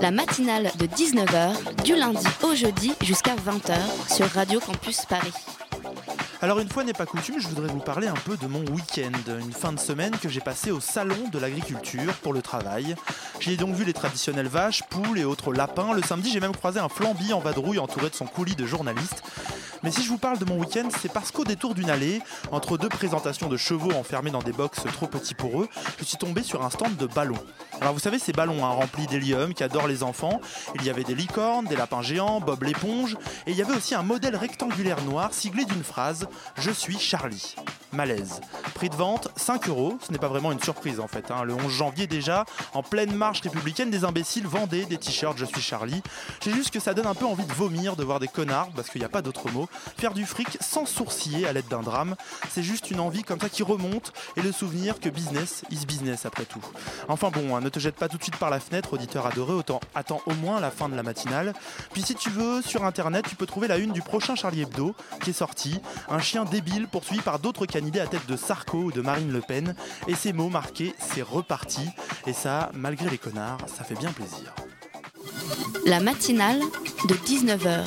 La matinale de 19h, du lundi au jeudi jusqu'à 20h sur Radio Campus Paris. Alors une fois n'est pas coutume, je voudrais vous parler un peu de mon week-end, une fin de semaine que j'ai passé au salon de l'agriculture pour le travail. J'y ai donc vu les traditionnelles vaches, poules et autres lapins. Le samedi, j'ai même croisé un flambi en vadrouille entouré de son coulis de journalistes. Mais si je vous parle de mon week-end, c'est parce qu'au détour d'une allée, entre deux présentations de chevaux enfermés dans des box trop petits pour eux, je suis tombé sur un stand de ballons. Alors vous savez ces ballons hein, remplis d'hélium qui adorent les enfants. Il y avait des licornes, des lapins géants, Bob l'éponge, et il y avait aussi un modèle rectangulaire noir siglé d'une phrase Je suis Charlie. Malaise. Prix de vente 5 euros. Ce n'est pas vraiment une surprise en fait. hein. Le 11 janvier déjà, en pleine marche républicaine, des imbéciles vendaient des t-shirts Je suis Charlie. J'ai juste que ça donne un peu envie de vomir, de voir des connards, parce qu'il n'y a pas d'autre mot, faire du fric sans sourciller à l'aide d'un drame. C'est juste une envie comme ça qui remonte et le souvenir que business is business après tout. Enfin bon, hein, ne te jette pas tout de suite par la fenêtre, auditeur adoré, autant attends au moins la fin de la matinale. Puis si tu veux, sur internet, tu peux trouver la une du prochain Charlie Hebdo qui est sorti. Un chien débile poursuivi par d'autres canidés à tête de Sarko ou de Marine Le Pen. Et ces mots marqués, c'est reparti. Et ça, malgré les connards, ça fait bien plaisir. La matinale de 19h,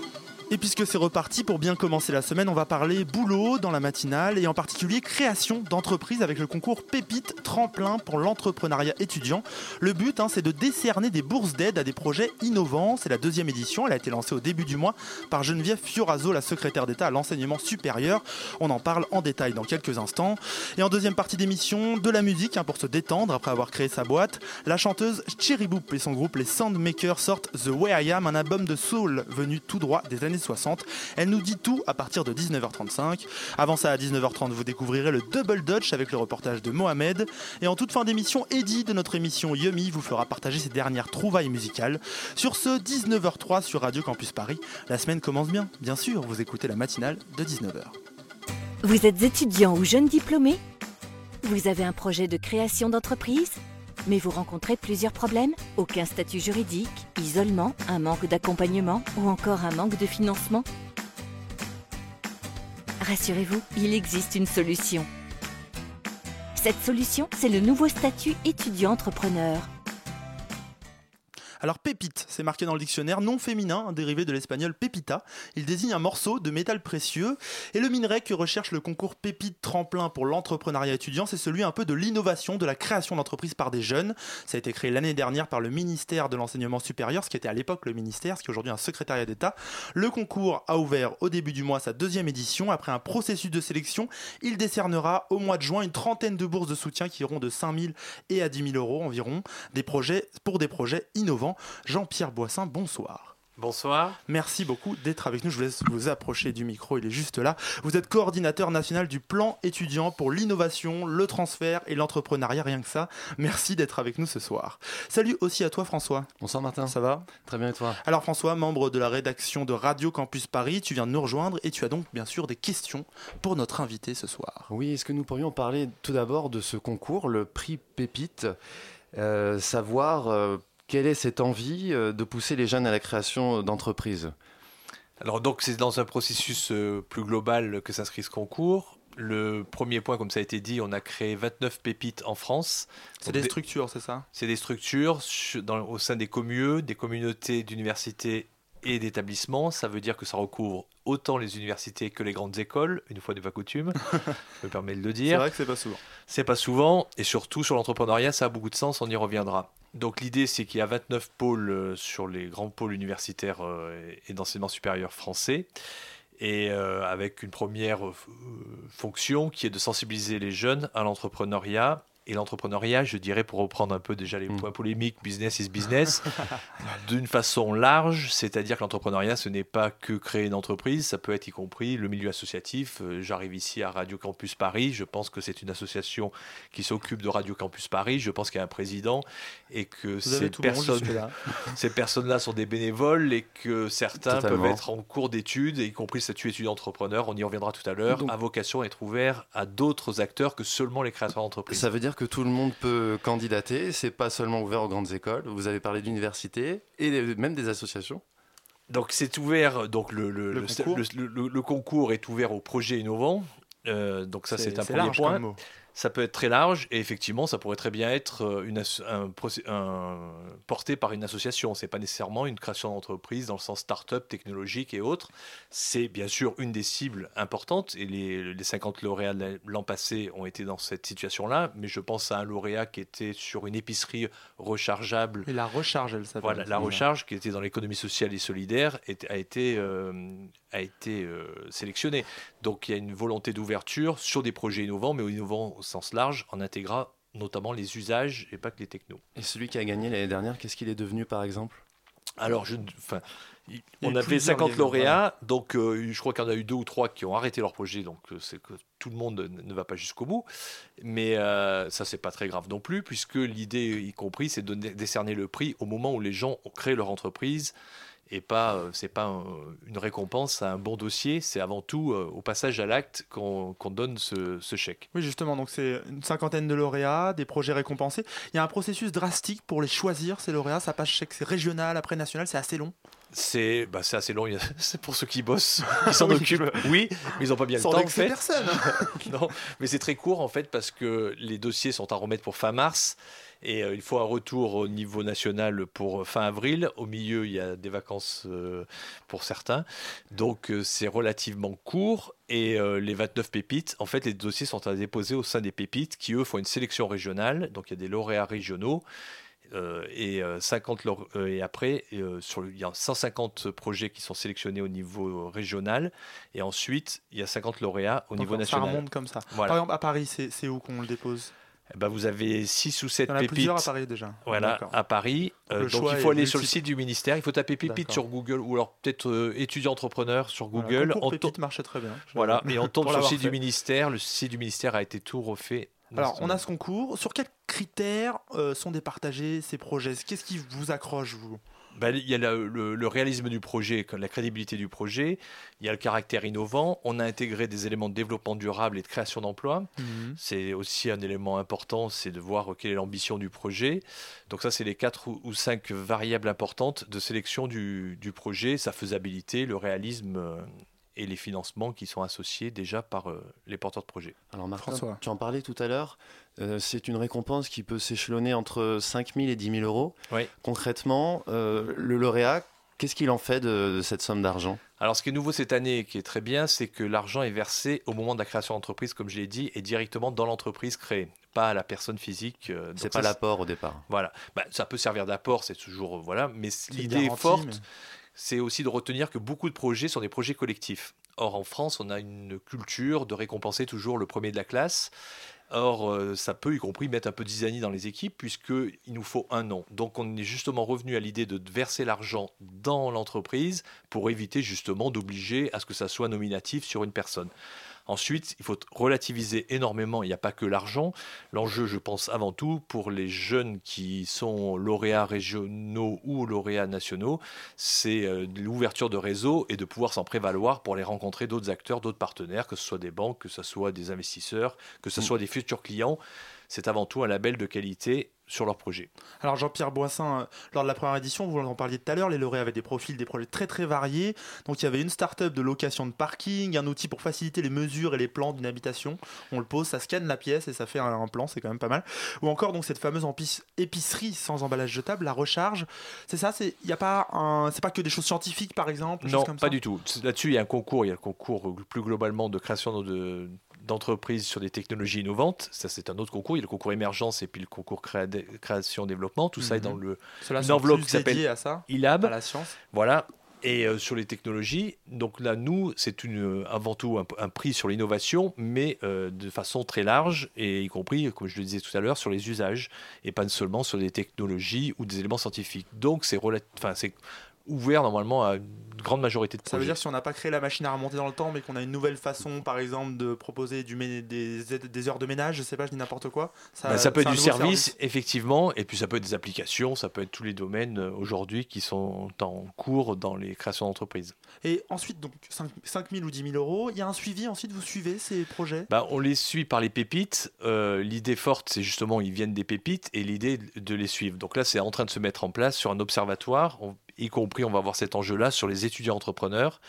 Et puisque c'est reparti, pour bien commencer la semaine, on va parler boulot dans la matinale et en particulier création d'entreprise avec le concours Pépite Tremplin pour l'entrepreneuriat étudiant. Le but, hein, c'est de décerner des bourses d'aide à des projets innovants. C'est la deuxième édition, elle a été lancée au début du mois par Geneviève Fioraso, la secrétaire d'État à l'enseignement supérieur. On en parle en détail dans quelques instants. Et en deuxième partie d'émission, de la musique hein, pour se détendre après avoir créé sa boîte. La chanteuse Cherry Boop et son groupe Les Soundmakers sortent The Way I Am, un album de soul venu tout droit des années 60. Elle nous dit tout à partir de 19h35. Avant ça, à 19h30, vous découvrirez le Double Dutch avec le reportage de Mohamed. Et en toute fin d'émission, Eddie de notre émission Yummy vous fera partager ses dernières trouvailles musicales. Sur ce, 19h03 sur Radio Campus Paris. La semaine commence bien, bien sûr, vous écoutez la matinale de 19h. Vous êtes étudiant ou jeune diplômé? Vous avez un projet de création d'entreprise? Mais vous rencontrez plusieurs problèmes Aucun statut juridique, isolement, un manque d'accompagnement ou encore un manque de financement Rassurez-vous, il existe une solution. Cette solution, c'est le nouveau statut étudiant-entrepreneur. Alors pépite, c'est marqué dans le dictionnaire, nom féminin, dérivé de l'espagnol pepita. Il désigne un morceau de métal précieux. Et le minerai que recherche le concours Pépite Tremplin pour l'entrepreneuriat étudiant, c'est celui un peu de l'innovation, de la création d'entreprises par des jeunes. Ça a été créé l'année dernière par le ministère de l'enseignement supérieur, ce qui était à l'époque le ministère, ce qui est aujourd'hui un secrétariat d'État. Le concours a ouvert au début du mois sa deuxième édition. Après un processus de sélection, il décernera au mois de juin une trentaine de bourses de soutien qui iront de 5 000 et à 10 000 euros environ, pour des projets innovants. Jean-Pierre Boissin, bonsoir. Bonsoir. Merci beaucoup d'être avec nous. Je vous laisse vous approcher du micro, il est juste là. Vous êtes coordinateur national du plan étudiant pour l'innovation, le transfert et l'entrepreneuriat, rien que ça. Merci d'être avec nous ce soir. Salut aussi à toi François. Bonsoir Martin. Ça va? Très bien et toi? Alors François, membre de la rédaction de Radio Campus Paris, tu viens de nous rejoindre et tu as donc bien sûr des questions pour notre invité ce soir. Oui, est-ce que nous pourrions parler tout d'abord de ce concours, le prix Pépite, euh, savoir euh, quelle est cette envie euh, de pousser les jeunes à la création d'entreprises? Alors donc c'est dans un processus euh, plus global que s'inscrit ce concours. Le premier point, comme ça a été dit, on a créé 29 pépites en France. C'est des des- structures, c'est ça? C'est des structures dans- au sein des communes, des communautés d'universités et d'établissements. Ça veut dire que ça recouvre autant les universités que les grandes écoles, une fois n'est pas coutume, je me permets de le C'est dire. vrai que c'est pas souvent. C'est pas souvent, et surtout sur l'entrepreneuriat, ça a beaucoup de sens, on y reviendra. Donc l'idée, c'est qu'il y a 29 pôles euh, sur les grands pôles universitaires euh, et d'enseignement supérieur français, et euh, avec une première fonction qui est de sensibiliser les jeunes à l'entrepreneuriat et l'entrepreneuriat, je dirais, pour reprendre un peu déjà les points polémiques, business is business, d'une façon large, c'est-à-dire que l'entrepreneuriat, ce n'est pas que créer une entreprise, ça peut être y compris le milieu associatif. Euh, J'arrive ici à Radio Campus Paris, je pense que c'est une association qui s'occupe de Radio Campus Paris, je pense qu'il y a un président et que ces personnes, ces personnes-là sont des bénévoles et que certains peuvent être en cours d'études, y compris statut étudiant entrepreneur, on y reviendra tout à l'heure, à vocation à être ouvert à d'autres acteurs que seulement les créateurs d'entreprises. Ça veut dire que tout le monde peut candidater, c'est pas seulement ouvert aux grandes écoles, vous avez parlé d'universités et même des associations donc c'est ouvert, donc le, le, le, concours. le, concours. est ouvert aux projets innovants. Euh, donc ça c'est un premier point ça peut être très large et effectivement, ça pourrait très bien être euh, une un, porté par une association. C'est pas nécessairement une création d'entreprise dans le sens start-up technologique et autres. C'est bien sûr une des cibles importantes et les, les 50 lauréats de l'an passé ont été dans cette situation-là. Mais je pense à un lauréat qui était sur une épicerie rechargeable. Et la recharge, elle s'appelle. Voilà, la recharge qui était dans l'économie sociale et solidaire a été, euh, a été euh, sélectionné. Donc il y a une volonté d'ouverture sur des projets innovants, mais innovants au sens large, en intégrant notamment les usages et pas que les technos. Et celui qui a gagné l'année dernière, qu'est-ce qu'il est devenu par exemple? Alors, je, enfin, on avait 50 lauréats, donc euh, je crois qu'il y en a eu deux ou trois qui ont arrêté leur projet, donc euh, c'est que tout le monde ne va pas jusqu'au bout. Mais euh, ça, c'est pas très grave non plus, puisque l'idée, y compris, c'est de décerner le prix au moment où les gens ont créé leur entreprise et pas euh, c'est pas une récompense à un bon dossier, c'est avant tout euh, au passage à l'acte qu'on donne ce, chèque. Oui, justement, donc c'est une cinquantaine de lauréats, des projets récompensés. Il y a un processus drastique pour les choisir, ces lauréats. Ça passe chèque, c'est régional, après national, c'est assez long. C'est bah, assez long, c'est pour ceux qui bossent, qui s'en occupent. Oui, mais ils n'ont pas bien le temps. En fait. personne. non, mais c'est très court en fait parce que les dossiers sont à remettre pour fin mars. Et euh, il faut un retour au niveau national pour fin avril. Au milieu, il y a des vacances euh, pour certains. Donc euh, c'est relativement court. Et les 29 pépites, en fait, les dossiers sont à déposer au sein des pépites qui, eux, font une sélection régionale. Donc il y a des lauréats régionaux. et 50 et après sur il y a 150 projets qui sont sélectionnés au niveau régional et ensuite il y a 50 lauréats au niveau national. Ça remonte comme ça. Par exemple à Paris, c'est où qu'on le dépose? Ben, vous avez 6 ou 7 pépites. plusieurs à Paris déjà. Voilà, à Paris. Euh, donc il faut aller sur le site du ministère, il faut taper pépites sur Google ou alors peut-être euh, étudiant entrepreneur sur Google. Voilà, pépites marchait très bien. Voilà, et on tombe sur le site du ministère. Le site du ministère a été tout refait. Alors, on a ce concours. Sur quels critères euh, sont départagés ces projets? Qu'est-ce qui vous accroche, vous? Ben, il y a le, réalisme du projet, la crédibilité du projet, il y a le caractère innovant, on a intégré des éléments de développement durable et de création d'emplois. Mhm. C'est aussi un élément important, c'est de voir quelle est l'ambition du projet. Donc ça, c'est les quatre ou cinq variables importantes de sélection du, du projet, sa faisabilité, le réalisme euh, et les financements qui sont associés déjà par euh, les porteurs de projets. Alors Marc-François, tu en parlais tout à l'heure, euh, c'est une récompense qui peut s'échelonner entre 5 000 et 10 000 euros. Concrètement, euh, le lauréat, qu'est-ce qu'il en fait de, cette somme d'argent? Alors, ce qui est nouveau cette année et qui est très bien, c'est que l'argent est versé au moment de la création d'entreprise, comme je l'ai dit, et directement dans l'entreprise créée, pas à la personne physique. c'est pas l'apport au départ. Voilà. Bah, ça peut servir d'apport, c'est toujours. voilà. Mais l'idée est forte c'est aussi de retenir que beaucoup de projets sont des projets collectifs. Or, en France, on a une culture de récompenser toujours le premier de la classe. Or, euh, ça peut y compris mettre un peu d'isanie dans les équipes, puisqu'il nous faut un an. Donc, on est justement revenu à l'idée de verser l'argent dans l'entreprise pour éviter justement d'obliger à ce que ça soit nominatif sur une personne. Ensuite, il faut relativiser énormément. Il n'y a pas que l'argent. L'enjeu, je pense avant tout, pour les jeunes qui sont lauréats régionaux ou lauréats nationaux, c'est euh, l'ouverture de réseau et de pouvoir s'en prévaloir pour aller rencontrer d'autres acteurs, d'autres partenaires, que ce soit des banques, que ce soit des investisseurs, que ce mm. soit des futurs clients. C'est avant tout un label de qualité sur leur projet. Alors Jean-Pierre Boissin, euh, lors de la première édition, vous en parliez tout à l'heure, les lauréats avaient des profils, des projets très très variés. Donc il y avait une start-up de location de parking, un outil pour faciliter les mesures et les plans d'une habitation. On le pose, ça scanne la pièce et ça fait un, plan, c'est quand même pas mal. Ou encore donc cette fameuse épicerie sans emballage jetable, la recharge. C'est ça, c'est il y a pas un, c'est pas que des choses scientifiques par exemple. Non, pas du tout. Là-dessus il y a un concours, il y a le concours plus globalement de création de d'entreprises sur des technologies innovantes. Ça, c'est un autre concours. Il y a le concours émergence et puis le concours création-développement. Tout ça est dans mhm. le, une enveloppe qui s'appelle ILAB. À la science. Voilà. Et euh, sur les technologies, donc là, nous, c'est une, avant tout un, prix sur l'innovation, mais euh, de façon très large, et y compris, comme je le disais tout à l'heure, sur les usages, et pas seulement sur des technologies ou des éléments scientifiques. Donc, c'est ouvert normalement à une grande majorité de projets. Ça veut dire si on n'a pas créé la machine à remonter dans le temps, mais qu'on a une nouvelle façon, par exemple, de proposer du des, des, heures de ménage, je sais pas, je dis n'importe quoi. Ça, bah, peut être du service, effectivement, et puis ça peut être des applications, ça peut être tous les domaines euh, aujourd'hui qui sont en cours dans les créations d'entreprises. Et ensuite, donc 5, 000 ou 10 000 euros, il y a un suivi, ensuite vous suivez ces projets? Bah, On les suit par les pépites. Euh, l'idée forte, c'est justement, ils viennent des pépites, et l'idée de les suivre. Donc là, c'est en train de se mettre en place sur un observatoire y compris, on va voir cet enjeu-là sur les étudiants entrepreneurs,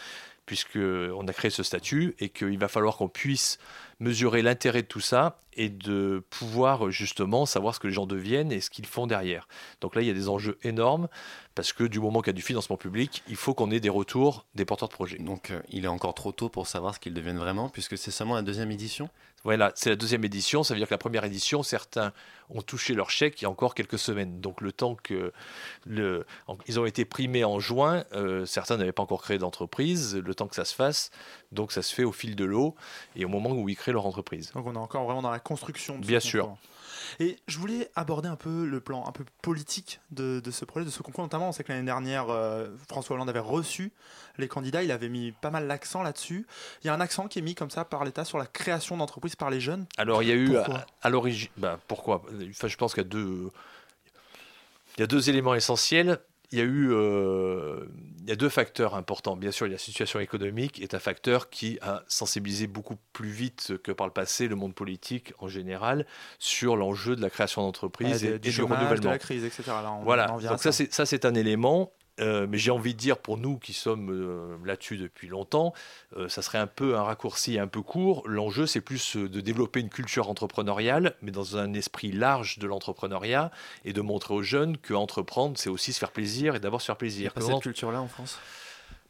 puisqu'on a créé ce statut et qu'il va falloir qu'on puisse mesurer l'intérêt de tout ça et de pouvoir justement savoir ce que les gens deviennent et ce qu'ils font derrière. Donc là, il y a des enjeux énormes parce que du moment qu'il y a du financement public, il faut qu'on ait des retours des porteurs de projets. Donc euh, il est encore trop tôt pour savoir ce qu'ils deviennent vraiment puisque c'est seulement la deuxième édition? Voilà, c'est la deuxième édition. Ça veut dire que la première édition, certains ont touché leur chèque il y a encore quelques semaines. Donc le temps que le, ils ont été primés en juin, euh, certains n'avaient pas encore créé d'entreprise. Le temps que ça se fasse, donc ça se fait au fil de l'eau et au moment où ils créent leur entreprise. Donc on est encore vraiment dans la construction. De Bien sûr. Et je voulais aborder un peu le plan un peu politique de, ce projet, de ce concours. Notamment, on sait que l'année dernière, euh, François Hollande avait reçu les candidats. Il avait mis pas mal l'accent là-dessus. Il y a un accent qui est mis comme ça par l'État sur la création d'entreprises par les jeunes. Alors, il y a eu à, l'origine. Bah, pourquoi? Enfin, Je pense qu'il y a deux. Il y a deux éléments essentiels il y a eu euh, il y a deux facteurs importants. Bien sûr, la situation économique est un facteur qui a sensibilisé beaucoup plus vite que par le passé le monde politique en général sur l'enjeu de la création d'entreprises et, du renouvellement. De la crise, etc. voilà. Donc ça, ça c'est un élément. Euh, mais j'ai envie de dire pour nous qui sommes euh, là-dessus depuis longtemps, euh, ça serait un peu un raccourci un peu court. L'enjeu, c'est plus de développer une culture entrepreneuriale, mais dans un esprit large de l'entrepreneuriat, et de montrer aux jeunes que entreprendre, c'est aussi se faire plaisir et d'abord se faire plaisir. Il y a pas cette culture-là en France?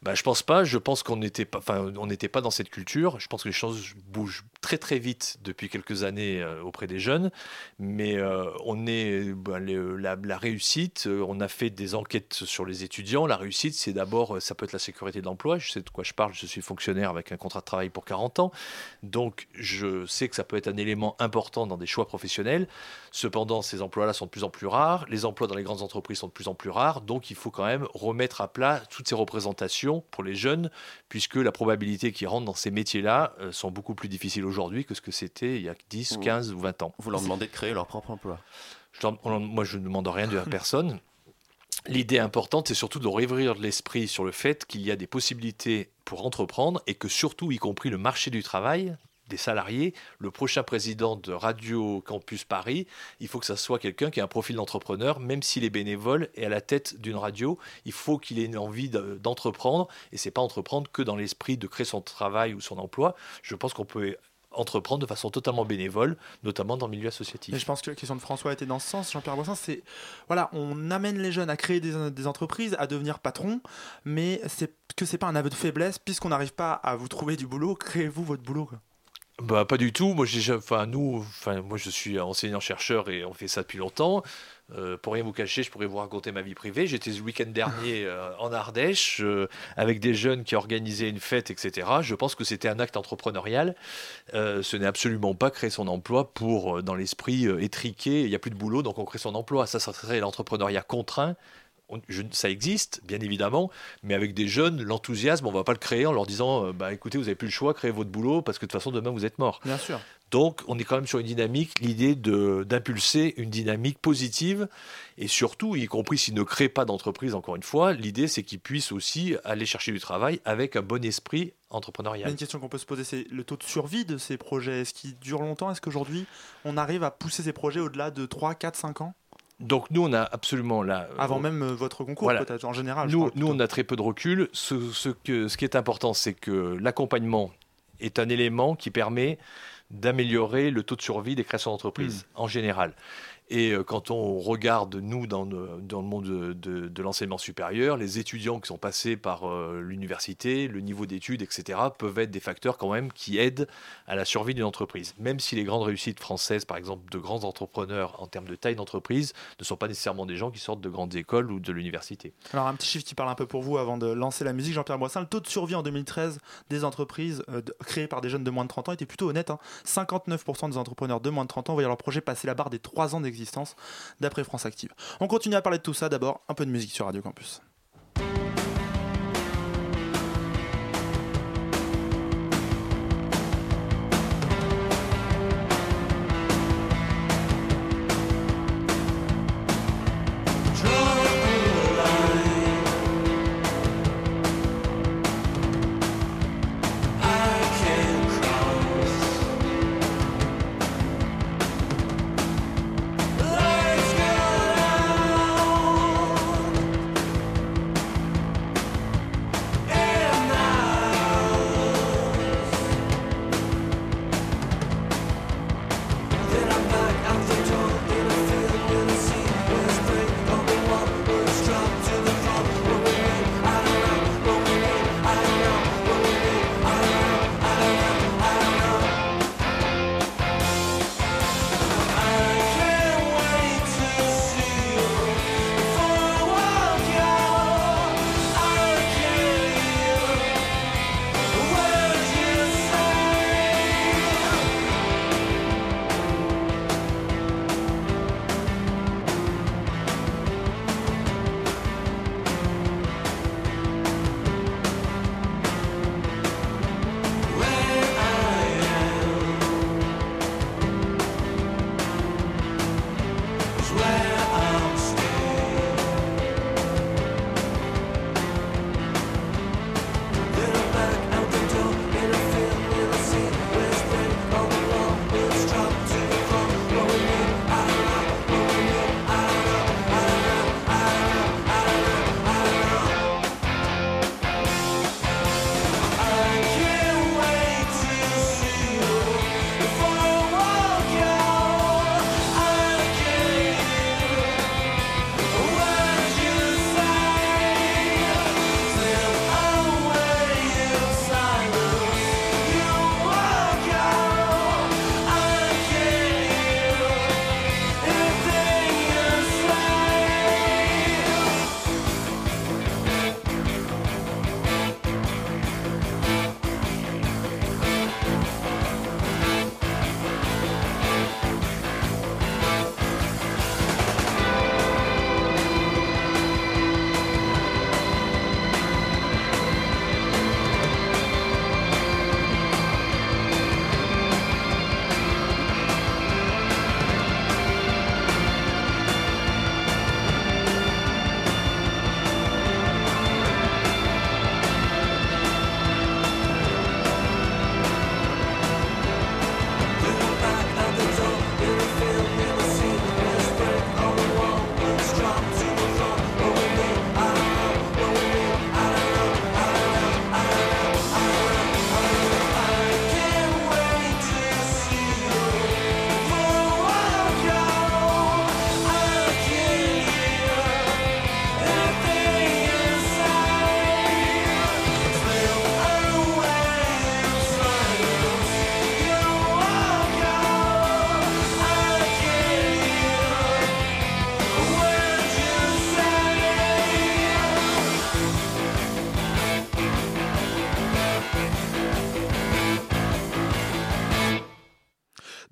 Bah, je pense pas. Je pense qu'on n'était pas, enfin, on n'était pas dans cette culture. Je pense que les choses bougent très très vite depuis quelques années euh, auprès des jeunes. Mais euh, on est bah, la, réussite. Euh, on a fait des enquêtes sur les étudiants. La réussite, c'est d'abord, ça peut être la sécurité de l'emploi. Je sais de quoi je parle. Je suis fonctionnaire avec un contrat de travail pour 40 ans, donc je sais que ça peut être un élément important dans des choix professionnels. Cependant, ces emplois-là sont de plus en plus rares. Les emplois dans les grandes entreprises sont de plus en plus rares. Donc, il faut quand même remettre à plat toutes ces représentations pour les jeunes, puisque la probabilité qu'ils rentrent dans ces métiers-là sont beaucoup plus difficiles aujourd'hui que ce que c'était il y a 10, 15 ou 20 ans. Vous leur demandez de créer leur propre emploi Moi, je ne demande rien de personne. L'idée importante, c'est surtout de réouvrir l'esprit sur le fait qu'il y a des possibilités pour entreprendre et que surtout, y compris le marché du travail, des salariés, le prochain président de Radio Campus Paris, il faut que ça soit quelqu'un qui a un profil d'entrepreneur, même s'il est bénévole et à la tête d'une radio, il faut qu'il ait une envie d'entreprendre, et c'est pas entreprendre que dans l'esprit de créer son travail ou son emploi. Je pense qu'on peut entreprendre de façon totalement bénévole, notamment dans le milieu associatif. Et je pense que la question de François était dans ce sens, Jean-Pierre Boissin, c'est voilà, on amène les jeunes à créer des, des entreprises, à devenir patrons, mais c'est que c'est pas un aveu de faiblesse, puisqu'on n'arrive pas à vous trouver du boulot, créez-vous votre boulot. Bah, pas du tout. Moi, j'ai, enfin, nous, enfin, moi, je suis enseignant-chercheur et on fait ça depuis longtemps. Euh, pour rien vous cacher, je pourrais vous raconter ma vie privée. J'étais le week-end dernier euh, en Ardèche euh, avec des jeunes qui organisaient une fête, etc. Je pense que c'était un acte entrepreneurial. ce n'est absolument pas créer son emploi pour, dans l'esprit étriqué, il n'y a plus de boulot, donc on crée son emploi. Ça, ça serait l'entrepreneuriat contraint ça existe, bien évidemment, mais avec des jeunes, l'enthousiasme, on ne va pas le créer en leur disant euh, bah, écoutez, vous n'avez plus le choix, créez votre boulot, parce que de toute façon, demain, vous êtes mort. Bien sûr. Donc, on est quand même sur une dynamique, l'idée d'impulser une dynamique positive, et surtout, y compris s'ils ne créent pas d'entreprise, encore une fois, l'idée, c'est qu'ils puissent aussi aller chercher du travail avec un bon esprit entrepreneurial. Une question qu'on peut se poser, c'est le taux de survie de ces projets. Est-ce qu'ils durent longtemps? Est-ce qu'aujourd'hui, on arrive à pousser ces projets au-delà de 3, 4, 5 ans? Donc nous, on a absolument là. Euh, Avant même euh, votre concours, peut-être en général. Nous, nous on a très peu de recul. Ce, ce, que, ce qui est important, c'est que l'accompagnement est un élément qui permet d'améliorer le taux de survie des créations d'entreprises hmm. en général. Et euh, quand on regarde, nous, dans, le, dans le monde de, l'enseignement supérieur, les étudiants qui sont passés par euh, l'université, le niveau d'études, etc., peuvent être des facteurs quand même qui aident à la survie d'une entreprise. Même si les grandes réussites françaises, par exemple, de grands entrepreneurs en termes de taille d'entreprise, ne sont pas nécessairement des gens qui sortent de grandes écoles ou de l'université. Alors un petit chiffre qui parle un peu pour vous avant de lancer la musique, Jean-Pierre Boissin, le taux de survie en 2013 des entreprises euh, créées par des jeunes de moins de 30 ans était plutôt honnête. 59% hein. des entrepreneurs de moins de 30 ans voyaient leur projet passer la barre des 3 ans d'existence, d'après France Active. On continue à parler de tout ça, d'abord un peu de musique sur Radio Campus.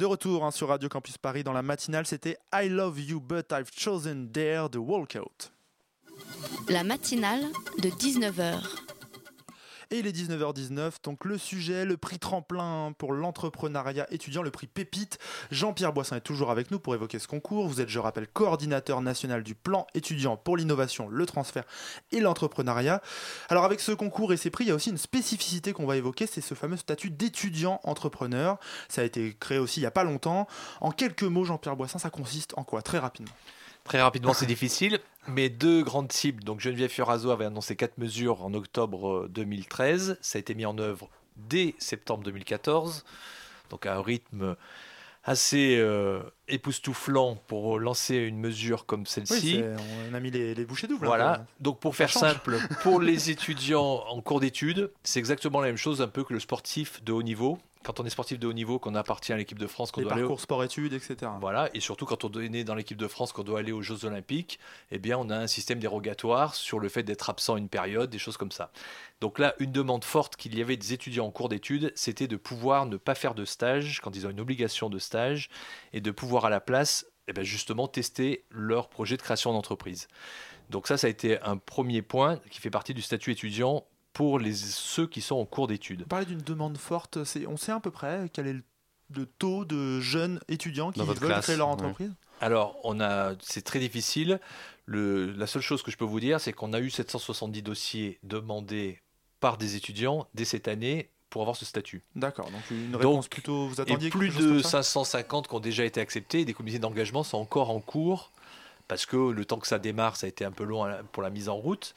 Retour hein, sur Radio Campus Paris dans la matinale, c'était I Love You But I've Chosen Dare de Walkout. La matinale de 19h. Et il est 19h19, donc le sujet, le prix tremplin pour l'entrepreneuriat étudiant, le prix Pépite. Jean-Pierre Boissin est toujours avec nous pour évoquer ce concours. Vous êtes, je rappelle, coordinateur national du plan étudiant pour l'innovation, le transfert et l'entrepreneuriat. Alors avec ce concours et ces prix, il y a aussi une spécificité qu'on va évoquer, c'est ce fameux statut d'étudiant entrepreneur. Ça a été créé aussi il n'y a pas longtemps. En quelques mots, Jean-Pierre Boissin, ça consiste en quoi? Très rapidement. Très rapidement, c'est difficile, mais deux grandes cibles. Donc Geneviève Fioraso avait annoncé quatre mesures en octobre 2013. Ça a été mis en œuvre dès septembre 2014, donc à un rythme assez euh, époustouflant pour lancer une mesure comme celle-ci. on a mis les, bouchées doubles. Hein, voilà. Donc pour faire simple, pour les étudiants en cours d'études, c'est exactement la même chose un peu que le sportif de haut niveau quand on est sportif de haut niveau, qu'on appartient à l'équipe de France, qu'on doit parcours aller au... sport-études, etc. Voilà, et surtout quand on est né dans l'équipe de France, qu'on doit aller aux Jeux Olympiques, eh bien, on a un système dérogatoire sur le fait d'être absent une période, des choses comme ça. Donc là, une demande forte qu'il y avait des étudiants en cours d'études, c'était de pouvoir ne pas faire de stage quand ils ont une obligation de stage et de pouvoir à la place, eh bien, justement, tester leur projet de création d'entreprise. Donc ça, ça a été un premier point qui fait partie du statut étudiant pour les, ceux qui sont en cours d'études. On parlait d'une demande forte, on sait à peu près quel est le, taux de jeunes étudiants qui veulent créer leur entreprise? Alors, on a, c'est très difficile. Le, la seule chose que je peux vous dire, c'est qu'on a eu 770 dossiers demandés par des étudiants dès cette année pour avoir ce statut. D'accord, donc une réponse plutôt, vous attendiez et plus de 550 qui ont déjà été acceptés, des comités d'engagement sont encore en cours, parce que le temps que ça démarre, ça a été un peu long pour la mise en route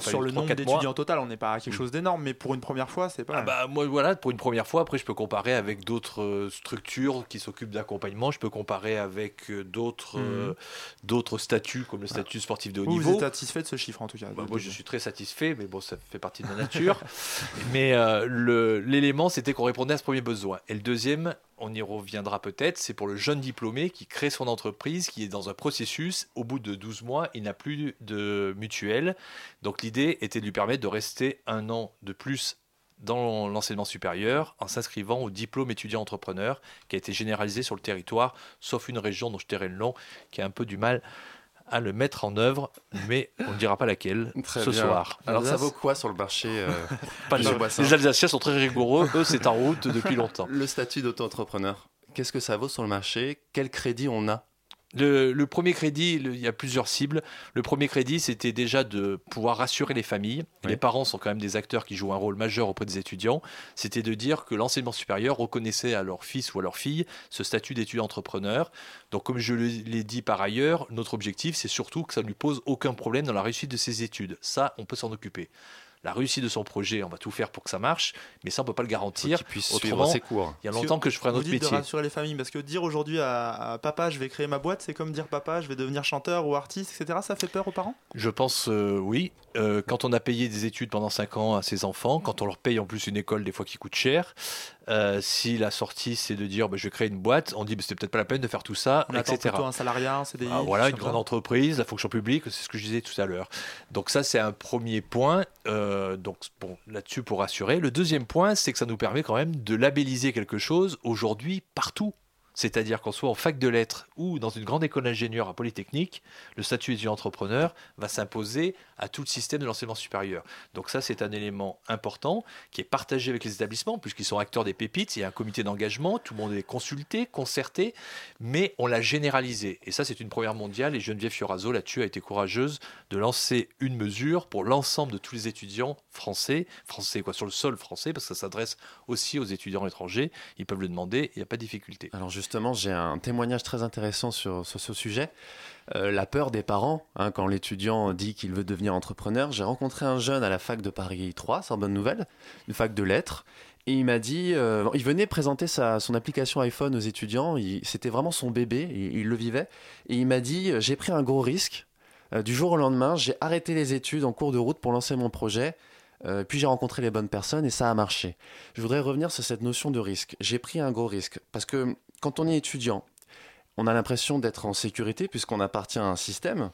sur le nombre d'étudiants total, on n'est pas à quelque mm. chose d'énorme, mais pour une première fois, c'est pas. Ah bah, moi, voilà, pour une première fois, après, je peux comparer avec d'autres euh, structures qui s'occupent d'accompagnement. Je peux comparer avec euh, d'autres mm. euh, d'autres statuts, comme le statut sportif de haut niveau. Vous êtes satisfait de ce chiffre, en tout cas bah, Moi, je suis très satisfait, mais bon, ça fait partie de ma nature. mais l'élément, c'était qu'on répondait à ce premier besoin. Et le deuxième, on y reviendra peut-être, c'est pour le jeune diplômé qui crée son entreprise, qui est dans un processus, au bout de 12 mois, il n'a plus de mutuelle. Donc l'idée était de lui permettre de rester un an de plus dans l'enseignement supérieur en s'inscrivant au diplôme étudiant entrepreneur qui a été généralisé sur le territoire, sauf une région dont je tairai le nom, qui a un peu du mal à le mettre en œuvre, mais on ne dira pas laquelle ce soir. Alors ça vaut quoi sur le marché euh, Les Alsaciens sont très rigoureux, eux c'est en route depuis longtemps. Le statut d'auto-entrepreneur, qu'est-ce que ça vaut sur le marché? Quel crédit on a? Le, premier crédit, il y a plusieurs cibles. Le premier crédit, c'était déjà de pouvoir rassurer les familles. Les parents sont quand même des acteurs qui jouent un rôle majeur auprès des étudiants. C'était de dire que l'enseignement supérieur reconnaissait à leur fils ou à leur fille ce statut d'étudiant entrepreneur. Donc, comme je l'ai dit par ailleurs, notre objectif, c'est surtout que ça ne lui pose aucun problème dans la réussite de ses études. Ça, on peut s'en occuper la réussite de son projet, on va tout faire pour que ça marche, mais ça on peut pas le garantir. Puisse Autrement, ses cours. il y a longtemps que je ferai un autre métier. De rassurer les familles, parce que dire aujourd'hui à, papa je vais créer ma boîte, c'est comme dire papa je vais devenir chanteur ou artiste, etc. Ça fait peur aux parents? Je pense euh, oui. Euh, quand on a payé des études pendant 5 ans à ses enfants, quand on leur paye en plus une école des fois qui coûte cher, euh, si la sortie c'est de dire bah, je vais créer une boîte, on dit bah, c'était peut-être pas la peine de faire tout ça, on etc. Plutôt un salariat, un CDI. Ah, voilà, une grande entreprise, la fonction publique, c'est ce que je disais tout à l'heure. Donc ça c'est un premier point. Euh, donc bon, là-dessus pour rassurer. Le deuxième point, c'est que ça nous permet quand même de labelliser quelque chose aujourd'hui partout c'est-à-dire qu'on soit en fac de lettres ou dans une grande école d'ingénieur à Polytechnique, le statut d'étudiant entrepreneur va s'imposer à tout le système de l'enseignement supérieur. Donc ça, c'est un élément important qui est partagé avec les établissements, puisqu'ils sont acteurs des pépites, il y a un comité d'engagement, tout le monde est consulté, concerté, mais on l'a généralisé. Et ça, c'est une première mondiale, et Geneviève Fioraso, là-dessus, a été courageuse de lancer une mesure pour l'ensemble de tous les étudiants français, français quoi, sur le sol français, parce que ça s'adresse aussi aux étudiants étrangers, ils peuvent le demander, il n'y a pas de difficulté. Alors justement, j'ai un témoignage très intéressant sur, ce sujet. Euh, la peur des parents, hein, quand l'étudiant dit qu'il veut devenir entrepreneur. J'ai rencontré un jeune à la fac de Paris 3, sans bonne nouvelle, une fac de lettres, et il m'a dit, euh, il venait présenter sa, son application iPhone aux étudiants, c'était vraiment son bébé, il, le vivait, et il m'a dit, j'ai pris un gros risque, euh, du jour au lendemain, j'ai arrêté les études en cours de route pour lancer mon projet, euh, puis j'ai rencontré les bonnes personnes et ça a marché. Je voudrais revenir sur cette notion de risque. J'ai pris un gros risque parce que quand on est étudiant, on a l'impression d'être en sécurité puisqu'on appartient à un système.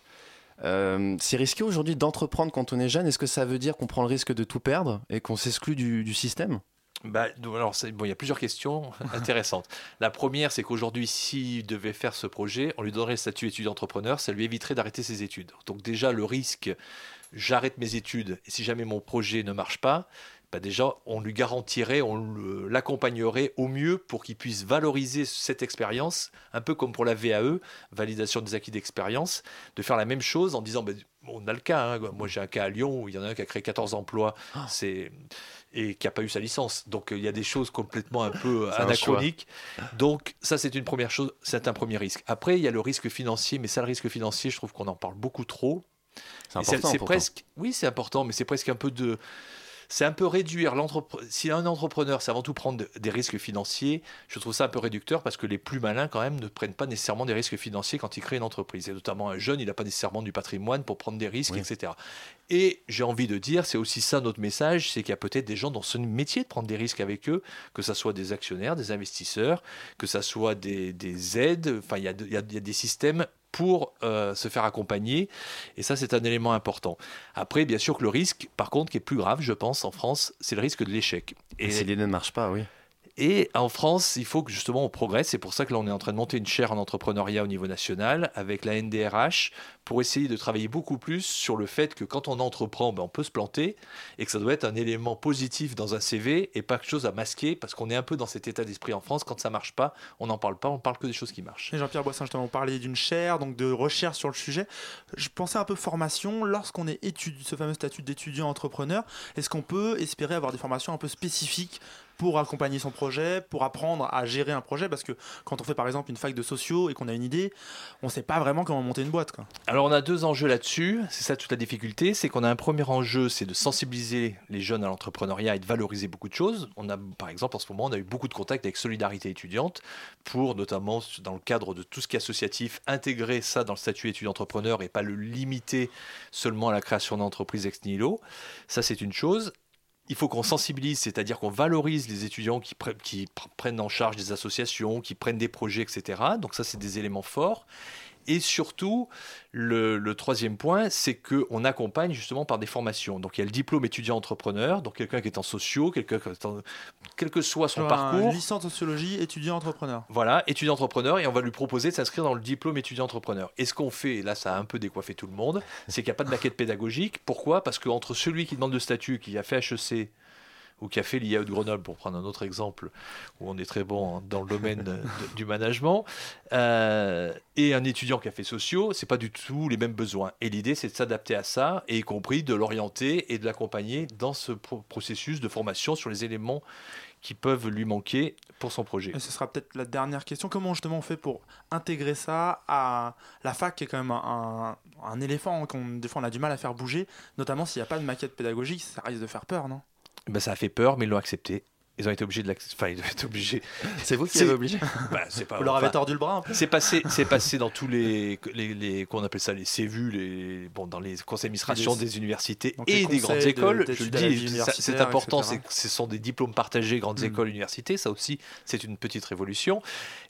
Euh, c'est risqué aujourd'hui d'entreprendre quand on est jeune. Est-ce que ça veut dire qu'on prend le risque de tout perdre et qu'on s'exclut du, système? Bah, alors, bon, il y a plusieurs questions intéressantes. La première, c'est qu'aujourd'hui, s'il devait faire ce projet, on lui donnerait le statut étudiant-entrepreneur, ça lui éviterait d'arrêter ses études. Donc déjà, le risque j'arrête mes études et si jamais mon projet ne marche pas, bah déjà, on lui garantirait, on l'accompagnerait au mieux pour qu'il puisse valoriser cette expérience, un peu comme pour la VAE, validation des acquis d'expérience, de faire la même chose en disant, bah, on a le cas, hein, moi j'ai un cas à Lyon où il y en a un qui a créé 14 emplois, ah. c'est et qui n'a pas eu sa licence. Donc il y a des choses complètement un peu anachroniques. Donc ça c'est une première chose, c'est un premier risque. Après il y a le risque financier, mais ça le risque financier, je trouve qu'on en parle beaucoup trop. C'est important. presque, oui c'est important, mais c'est presque un peu de c'est un peu réduire l'entrepreneur. Si un entrepreneur, c'est avant tout prendre des risques financiers, je trouve ça un peu réducteur parce que les plus malins, quand même, ne prennent pas nécessairement des risques financiers quand ils créent une entreprise. Et notamment un jeune, il n'a pas nécessairement du patrimoine pour prendre des risques, etc. Et j'ai envie de dire, c'est aussi ça notre message, c'est qu'il y a peut-être des gens dans ce métier de prendre des risques avec eux, que ce soit des actionnaires, des investisseurs, que ce soit des, aides, enfin il y, a, des systèmes pour euh, se faire accompagner. Et ça, c'est un élément important. Après, bien sûr que le risque, par contre, qui est plus grave, je pense, en France, c'est le risque de l'échec. Et si l'idée ne marche pas, oui. Et en France, il faut que justement on progresse. C'est pour ça que là, on est en train de monter une chaire en entrepreneuriat au niveau national avec la NDRH pour essayer de travailler beaucoup plus sur le fait que quand on entreprend, ben, on peut se planter et que ça doit être un élément positif dans un CV et pas quelque chose à masquer parce qu'on est un peu dans cet état d'esprit en France. Quand ça marche pas, on n'en parle pas, on parle que des choses qui marchent. Jean-Pierre Boissin, justement, on parlait d'une chaire, donc de recherche sur le sujet. Je pensais un peu formation. Lorsqu'on est étudiant, ce fameux statut d'étudiant entrepreneur, est-ce qu'on peut espérer avoir des formations un peu spécifiques pour accompagner son projet, pour apprendre à gérer un projet, parce que quand on fait par exemple une fac de sociaux et qu'on a une idée, on ne sait pas vraiment comment monter une boîte. Alors on a deux enjeux là-dessus, c'est ça toute la difficulté, c'est qu'on a un premier enjeu, c'est de sensibiliser les jeunes à l'entrepreneuriat et de valoriser beaucoup de choses. On a par exemple en ce moment, on a eu beaucoup de contacts avec Solidarité étudiante pour notamment dans le cadre de tout ce qui est associatif, intégrer ça dans le statut étudiant-entrepreneur et pas le limiter seulement à la création d'entreprises ex nihilo. Ça c'est une chose il faut qu'on sensibilise, c'est-à-dire qu'on valorise les étudiants qui, prennent en charge des associations, qui prennent des projets, etc. Donc ça, c'est des éléments forts. Et surtout, le, troisième point, c'est qu'on accompagne justement par des formations. Donc il y a le diplôme étudiant-entrepreneur, donc quelqu'un qui est en sociaux, quelqu'un quel que soit son parcours. Un licence sociologie, étudiant-entrepreneur. Voilà, étudiant-entrepreneur, et on va lui proposer de s'inscrire dans le diplôme étudiant-entrepreneur. Et ce qu'on fait, et là ça a un peu décoiffé tout le monde, c'est qu'il n'y a pas de maquette pédagogique. Pourquoi? Parce qu'entre celui qui demande le statut, qui a fait HEC, ou qui a fait l'IAE de Grenoble, pour prendre un autre exemple, où on est très bon dans le domaine du management, euh, et un étudiant fait sociaux, c'est pas du tout les mêmes besoins. Et l'idée, c'est de s'adapter à ça, et y compris de l'orienter et de l'accompagner dans ce processus de formation sur les éléments qui peuvent lui manquer pour son projet. Et ce sera peut-être la dernière question. Comment justement on fait pour intégrer ça à la fac qui est quand même un, éléphant qu'on des fois on a du mal à faire bouger, notamment s'il n'y a pas de maquette pédagogique, ça risque de faire peur, non? Ben, ça a fait peur, mais ils l'ont accepté. Ils ont été obligés de l'accepter. Enfin, ils ont été obligés. C'est vous qui avez obligé? Bah, c'est pas, Vous leur avez tordu le bras un peu C'est passé, c'est passé dans tous les, les, les qu'on appelle ça, les CVU, les, bon, dans les conseils d'administration des universités et des grandes écoles. je le dis, c'est important, c'est ce sont des diplômes partagés, grandes mm. écoles, universités. Ça aussi, c'est une petite révolution.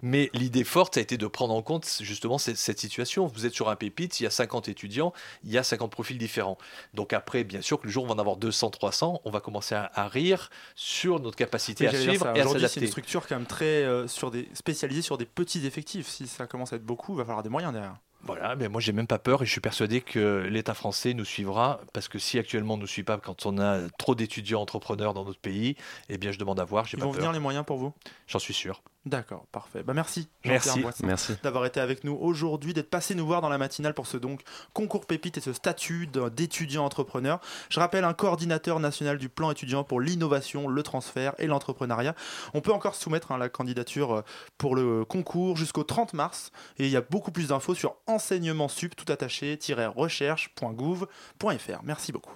Mais l'idée forte, ça a été de prendre en compte justement cette, cette situation. Vous êtes sur un pépite, il y a 50 étudiants, il y a 50 profils différents. Donc après, bien sûr que le jour où on va en avoir 200, 300, on va commencer à, à rire sur notre capacité capacité à suivre et à s'adapter. C'est une structure quand même très euh, sur des, spécialisée sur des petits effectifs. Si ça commence à être beaucoup, il va falloir des moyens derrière. Voilà, mais moi j'ai même pas peur et je suis persuadé que l'État français nous suivra parce que si actuellement nous suit pas quand on a trop d'étudiants entrepreneurs dans notre pays, eh bien je demande à voir. Ils vont venir les moyens pour vous? J'en suis sûr. D'accord, parfait. Bah merci, merci, merci. d'avoir été avec nous aujourd'hui, d'être passé nous voir dans la matinale pour ce donc concours pépite et ce statut d'étudiant entrepreneur. Je rappelle un coordinateur national du plan étudiant pour l'innovation, le transfert et l'entrepreneuriat. On peut encore soumettre hein, la candidature euh, pour le concours jusqu'au 30 mars et il y a beaucoup plus d'infos sur enseignement sup tout attaché-recherche.gouv.fr. Merci beaucoup.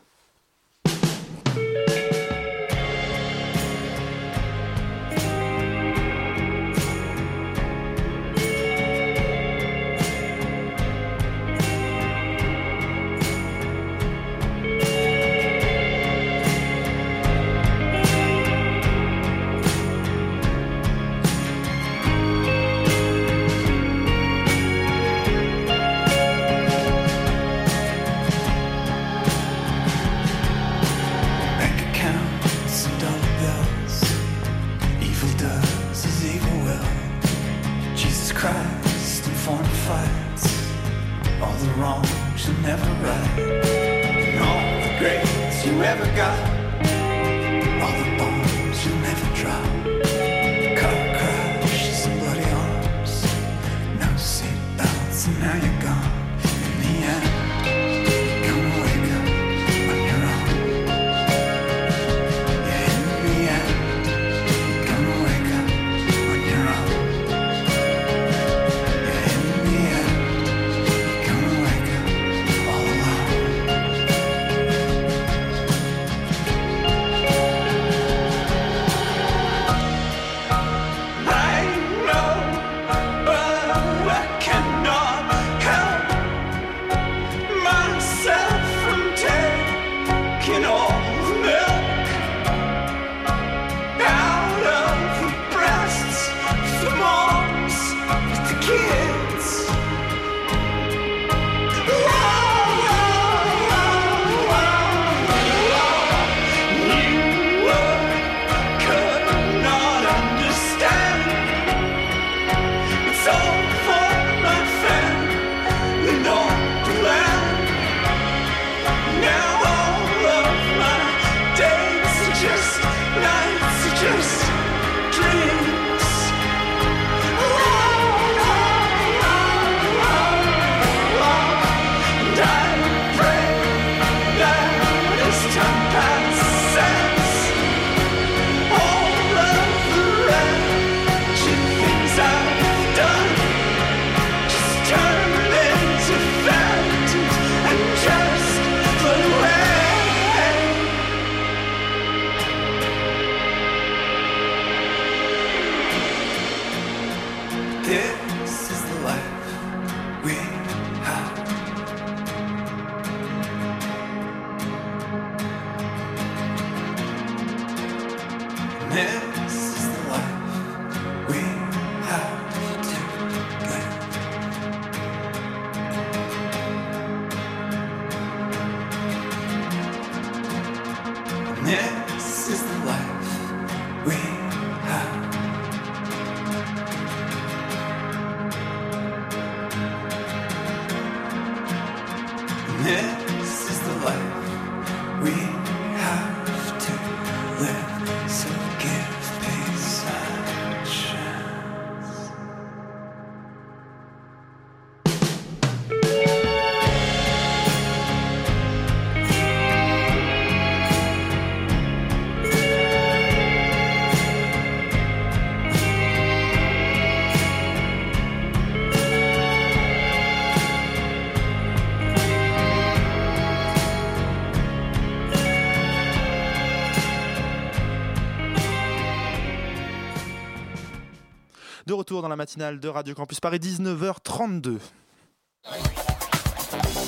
Dans la matinale de Radio Campus Paris, 19h32.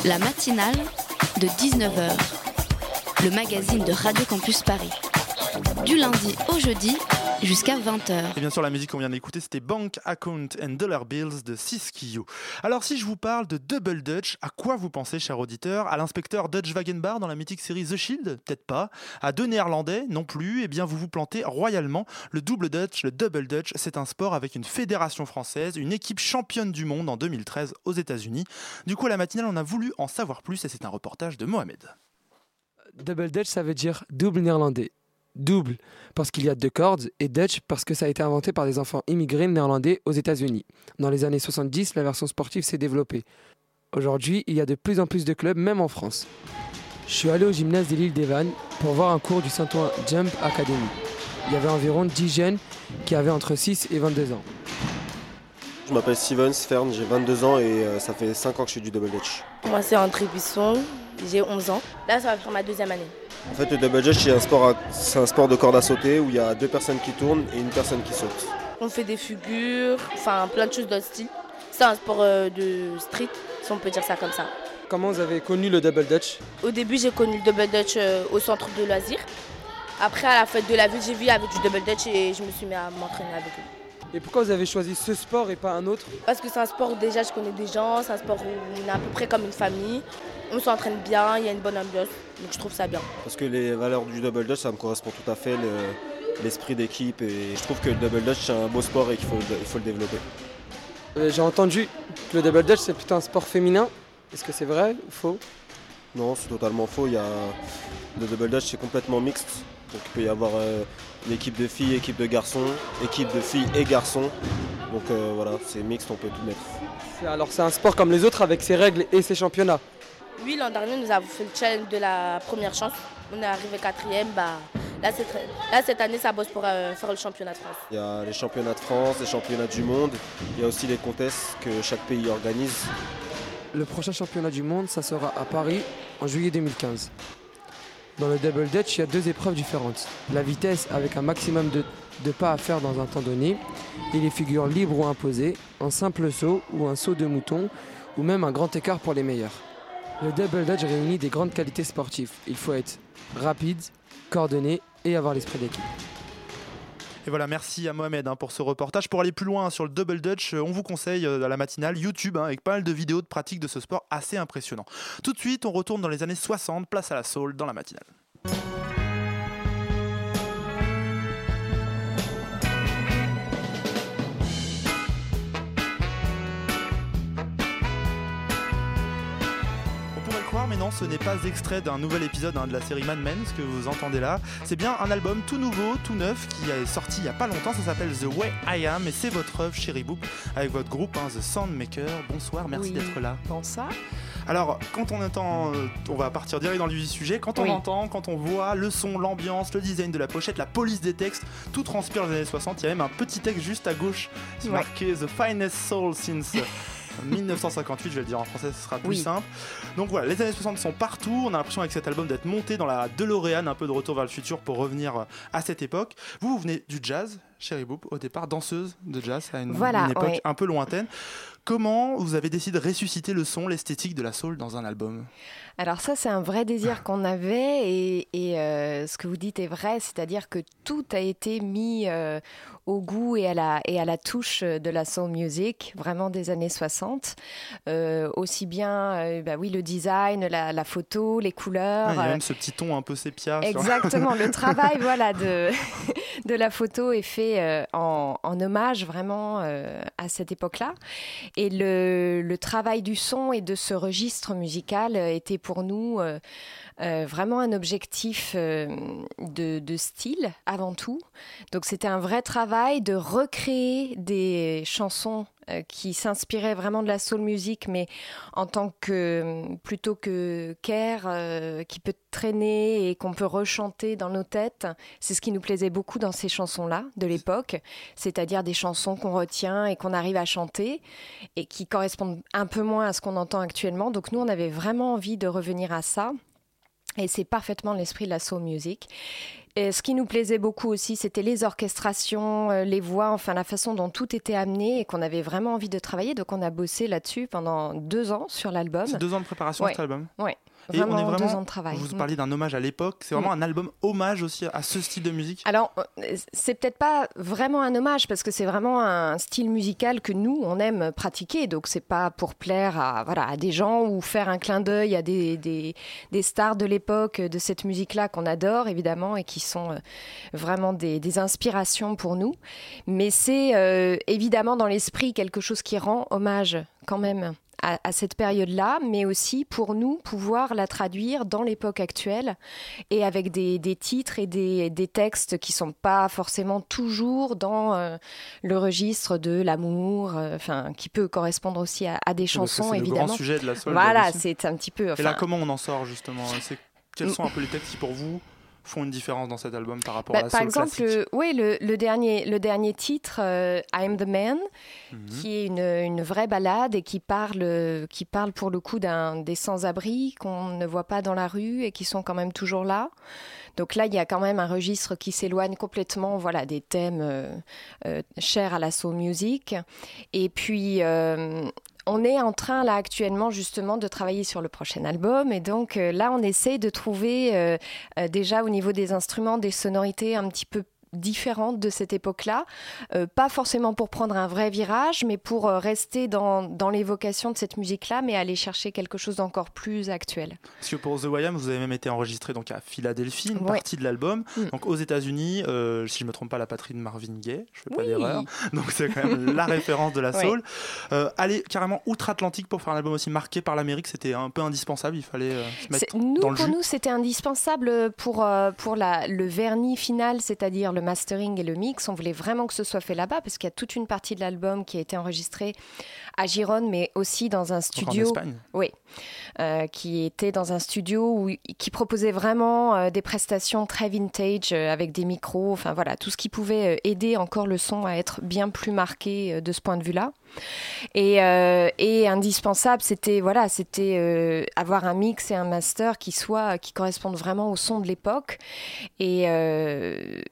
La matinale de 19h, le magazine de Radio Campus Paris. Du lundi au jeudi jusqu'à 20h. Et bien sûr, la musique qu'on vient d'écouter, c'était Bank Account and Dollar Bills de Siskiyou. Alors, si je vous parle de Double Dutch, à quoi vous pensez, cher auditeur? À l'inspecteur Dutch Wagenbar dans la mythique série The Shield? Peut-être pas. À deux néerlandais? Non plus. Eh bien, vous vous plantez royalement. Le double Dutch, le Double Dutch, c'est un sport avec une fédération française, une équipe championne du monde en 2013 aux États-Unis. Du coup, à la matinale, on a voulu en savoir plus et c'est un reportage de Mohamed. Double Dutch, ça veut dire double néerlandais double parce qu'il y a deux cordes et Dutch parce que ça a été inventé par des enfants immigrés néerlandais aux États-Unis. Dans les années 70, la version sportive s'est développée. Aujourd'hui, il y a de plus en plus de clubs, même en France. Je suis allé au gymnase de l'île d'Evan pour voir un cours du Saint-Ouen Jump Academy. Il y avait environ 10 jeunes qui avaient entre 6 et 22 ans. Je m'appelle Steven Fern, j'ai 22 ans et euh, ça fait 5 ans que je fais du double dutch. Moi c'est André Buisson, j'ai 11 ans. Là ça va faire ma deuxième année. En fait, le double dutch, c'est un, sport un sport de corde à sauter où il y a deux personnes qui tournent et une personne qui saute. On fait des figures, enfin plein de choses d'autres style. C'est un sport euh, de street, si on peut dire ça comme ça. Comment vous avez connu le double dutch? Au début, j'ai connu le double dutch euh, au centre de loisirs. Après, à la fête de la ville, j'ai vu avec du double dutch et je me suis mis à m'entraîner avec eux. Et pourquoi vous avez choisi ce sport et pas un autre Parce que c'est un sport où déjà je connais des gens, c'est un sport où on est à peu près comme une famille. On s'entraîne bien, il y a une bonne ambiance, donc je trouve ça bien. Parce que les valeurs du double dutch, ça me correspond tout à fait, l'esprit d'équipe. Et je trouve que le double dutch, c'est un beau sport et qu'il faut, il faut le développer. Euh, j'ai entendu que le double dutch, c'est plutôt un sport féminin. Est-ce que c'est vrai ou faux? Non, c'est totalement faux. Il y a... Le double dutch, c'est complètement mixte. Donc il peut y avoir euh, une équipe de filles, équipe de garçons, équipe de filles et garçons. Donc euh, voilà, c'est mixte, on peut tout mettre. Alors c'est un sport comme les autres avec ses règles et ses championnats oui, l'an dernier, nous avons fait le challenge de la première chance. On est arrivé quatrième. Bah, là, là, cette année, ça bosse pour euh, faire le championnat de France. Il y a les championnats de France, les championnats du monde. Il y a aussi les contests que chaque pays organise. Le prochain championnat du monde, ça sera à Paris en juillet 2015. Dans le double dutch, il y a deux épreuves différentes. La vitesse avec un maximum de, de pas à faire dans un temps donné et les figures libres ou imposées, un simple saut ou un saut de mouton ou même un grand écart pour les meilleurs. Le double dutch réunit des grandes qualités sportives. Il faut être rapide, coordonné et avoir l'esprit d'équipe. Et voilà, merci à Mohamed hein, pour ce reportage. Pour aller plus loin sur le double dutch, euh, on vous conseille euh, la matinale YouTube hein, avec pas mal de vidéos de pratique de ce sport assez impressionnant. Tout de suite, on retourne dans les années 60, place à la soul dans la matinale. Mais non, ce n'est pas extrait d'un nouvel épisode hein, de la série Mad Men, ce que vous entendez là. C'est bien un album tout nouveau, tout neuf, qui est sorti il n'y a pas longtemps. Ça s'appelle The Way I Am, et c'est votre œuvre, Chéri Boop, avec votre groupe, hein, The Soundmaker. Bonsoir, merci d'être là. Bonsoir. Alors, quand on entend, euh, on va partir direct dans le sujet, quand on entend, quand on voit le son, l'ambiance, le design de la pochette, la police des textes, tout transpire les années 60. Il y a même un petit texte juste à gauche, c'est marqué The Finest Soul Since. 1958, je vais le dire en français, ce sera plus simple. Donc voilà, les années 60 sont partout. On a l'impression avec cet album d'être monté dans la DeLorean, un peu de retour vers le futur pour revenir euh, à cette époque. Vous, vous venez du jazz, Chérie Boop, au départ, danseuse de jazz à une, époque un peu lointaine. comment vous avez décidé de ressusciter le son, l'esthétique de la soul dans un album? Alors ça, c'est un vrai désir qu'on avait et, euh, ce que vous dites est vrai, c'est-à-dire que tout a été mis euh, au goût et à, la, et à la touche de la soul music, vraiment des années 60. Euh, aussi bien, bah oui, le design, la, photo, les couleurs. il y a même ce petit ton un peu sépia. Exactement, le travail voilà, de, de la photo est fait en, en, hommage vraiment à cette époque-là. Et le, le travail du son et de ce registre musical était pour nous euh, euh, vraiment un objectif euh, de, style avant tout. Donc c'était un vrai travail de recréer des chansons qui s'inspiraient vraiment de la soul music, mais en tant que plutôt que care qui peut traîner et qu'on peut rechanter dans nos têtes. C'est ce qui nous plaisait beaucoup dans ces chansons-là de l'époque, c'est-à-dire des chansons qu'on retient et qu'on arrive à chanter et qui correspondent un peu moins à ce qu'on entend actuellement. Donc nous, on avait vraiment envie de revenir à ça. Et c'est parfaitement l'esprit de la soul music. Et ce qui nous plaisait beaucoup aussi, c'était les orchestrations, euh, les voix, enfin la façon dont tout était amené et qu'on avait vraiment envie de travailler. Donc on a bossé là-dessus pendant deux ans sur l'album. C'est deux ans de préparation de cet album Oui. Et on est vraiment, deux ans de travail. Vous parliez d'un hommage à l'époque. C'est vraiment mm. un album hommage aussi à ce style de musique. Alors, euh, c'est peut-être pas vraiment un hommage parce que c'est vraiment un style musical que nous on aime pratiquer. Donc, c'est pas pour plaire à voilà à des gens ou faire un clin d'œil à des, des, des, stars de l'époque de cette musique-là qu'on adore évidemment et qui sont euh, vraiment des, des inspirations pour nous. Mais c'est euh, évidemment dans l'esprit quelque chose qui rend hommage quand même à, cette période-là, mais aussi pour nous pouvoir la traduire dans l'époque actuelle et avec des, titres et des, textes qui sont pas forcément toujours dans euh, le registre de l'amour, euh, enfin qui peut correspondre aussi à, des chansons c'est évidemment. Le grand sujet de la soul. Voilà, c'est un petit peu. et là, comment on en sort justement? Quels sont un peu les textes qui pour vous font une différence dans cet album par rapport bah, à la Par exemple, le, oui, le, dernier, le dernier titre, euh, I'm the Man, mhm. qui est une, une, vraie balade et qui parle, qui parle pour le coup des sans-abri qu'on ne voit pas dans la rue et qui sont quand même toujours là. Donc là, il y a quand même un registre qui s'éloigne complètement voilà, des thèmes euh, euh, chers à la soul music. Et puis, on est en train là actuellement justement de travailler sur le prochain album. Et donc euh, là on essaie de trouver euh, euh, déjà au niveau des instruments des sonorités un petit peu différente de cette époque-là, euh, pas forcément pour prendre un vrai virage, mais pour euh, rester dans, dans l'évocation de cette musique-là, mais aller chercher quelque chose d'encore plus actuel. Parce que pour The YM, vous avez même été enregistré donc à Philadelphie, une partie de l'album, mm. donc aux États-Unis, euh, si je me trompe pas, la patrie de Marvin Gaye, je fais pas d'erreur, donc c'est quand même la référence de la soul. aller carrément outre-Atlantique pour faire un album aussi marqué par l'Amérique, c'était un peu indispensable, il fallait se mettre nous, dans le Pour nous, c'était indispensable pour, pour la, le vernis final, c'est-à-dire le mastering et le mix, on voulait vraiment que ce soit fait là-bas parce qu'il y a toute une partie de l'album qui a été enregistrée à Gironde, mais aussi dans un studio. En Espagne. Oui, euh, qui était dans un studio où, qui proposait vraiment euh, des prestations très vintage euh, avec des micros, enfin voilà, tout ce qui pouvait aider encore le son à être bien plus marqué de ce point de vue-là. Et, et, indispensable, c'était voilà, c'était avoir un mix et un master qui soit qui correspondent vraiment au son de l'époque. Et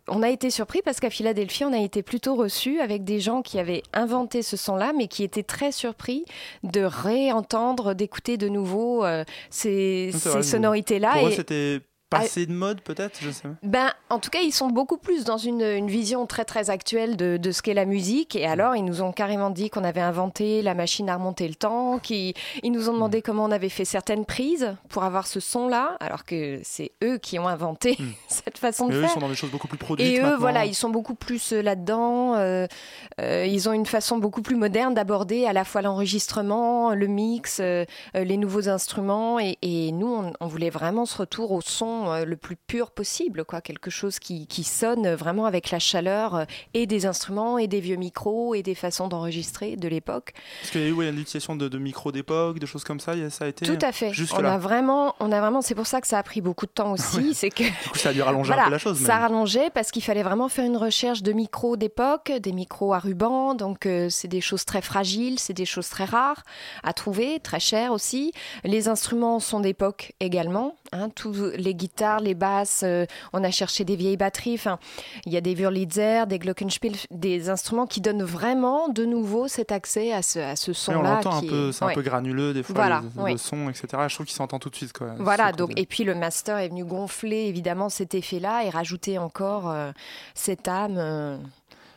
on a été surpris parce qu'à Philadelphie, on a été plutôt reçus avec des gens qui avaient inventé ce son-là, mais qui étaient très surpris de réentendre, d'écouter de nouveau euh, ces, ces sonorités-là. Pour eux, c'était passé de mode peut-être je sais ben en tout cas ils sont beaucoup plus dans une, une vision très très actuelle de, de ce qu'est la musique. Et alors ils nous ont carrément dit qu'on avait inventé la machine à remonter le temps qui ils nous ont demandé mm. comment on avait fait certaines prises pour avoir ce son là alors que c'est eux qui ont inventé mm. cette façon de eux, faire. ils sont dans des choses beaucoup plus produites et eux voilà ils sont beaucoup plus euh, là dedans euh, euh, ils ont une façon beaucoup plus moderne d'aborder à la fois l'enregistrement le mix les nouveaux instruments. Et, et nous on, on voulait vraiment ce retour au son euh, le plus pur possible, quoi, quelque chose qui, qui sonne vraiment avec la chaleur euh, et des instruments et des vieux micros et des façons d'enregistrer de l'époque. Est-ce qu'il y a eu une utilisation de, micros d'époque, de choses comme ça, ça a été Tout à fait. On a vraiment, on a vraiment, c'est pour ça que ça a pris beaucoup de temps aussi, c'est que du coup, ça a dû rallonger un peu la chose. Ça a rallongé parce qu'il fallait vraiment faire une recherche de micros d'époque, des micros à ruban, donc euh, c'est des choses très fragiles, c'est des choses très rares à trouver, très chères aussi. Les instruments sont d'époque également, hein, tous les guitares les basses. euh, on a cherché des vieilles batteries. Enfin, il y a des Wurlitzer, des Glockenspiel, des instruments qui donnent vraiment de nouveau cet accès à ce, à ce Oui, on son-là. l'entend un peu, est- c'est un peu granuleux des fois, Voilà, le, oui. le son, etc. Je trouve qu'il s'entend tout de suite. Quoi. Voilà, donc, et puis le master est venu gonfler évidemment cet effet-là et rajouter encore euh, cette âme euh,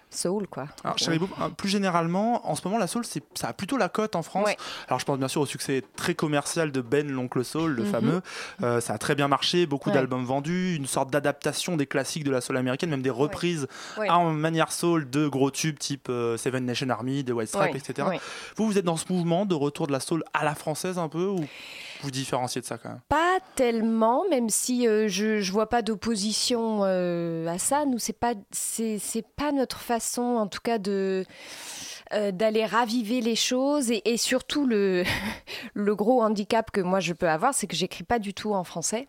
soul, quoi. Alors, Boub, euh, plus généralement, en ce moment, la soul, c'est- ça a plutôt la cote en France. Ouais. Alors, je pense bien sûr au succès très commercial de Ben, l'oncle soul, le Mhm. fameux. Euh, ça a très bien marché, beaucoup Ouais. d'albums vendus, une sorte d'adaptation des classiques de la soul américaine, même des reprises Ouais. en manière soul de gros tubes type euh, Seven Nation Army, The White Stripes, Ouais, etc. ouais. Vous, vous êtes dans ce mouvement de retour de la soul à la française un peu ou? Vous différenciez de ça quand même Pas tellement, même si euh, je je vois pas d'opposition euh, à ça. Nous, c'est pas c'est pas notre façon, en tout cas de euh, d'aller raviver les choses et, et surtout le le gros handicap que moi je peux avoir, c'est que j'écris pas du tout en français.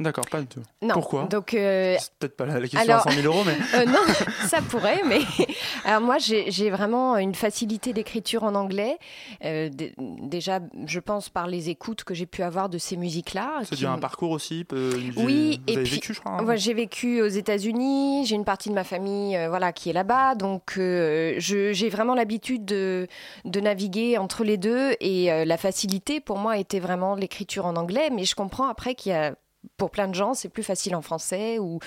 D'accord, pas du tout. Non. Pourquoi? Donc euh, C'est peut-être pas la, question Alors- à 100 000 euros, mais. Euh, non, ça pourrait, mais alors moi j'ai vraiment une facilité d'écriture en anglais. Euh, déjà, je pense par les écoutes que j'ai pu avoir de ces musiques-là. C'est qui un parcours aussi Oui, vous et avez puis vécu, je crois. hein ouais, j'ai vécu aux États-Unis. J'ai une partie de ma famille, voilà, qui est là-bas, donc je- j'ai vraiment l'habitude de, de naviguer entre les deux. Et la facilité pour moi était vraiment l'écriture en anglais, mais je comprends après qu'il y a pour plein de gens, c'est plus facile en français. Ou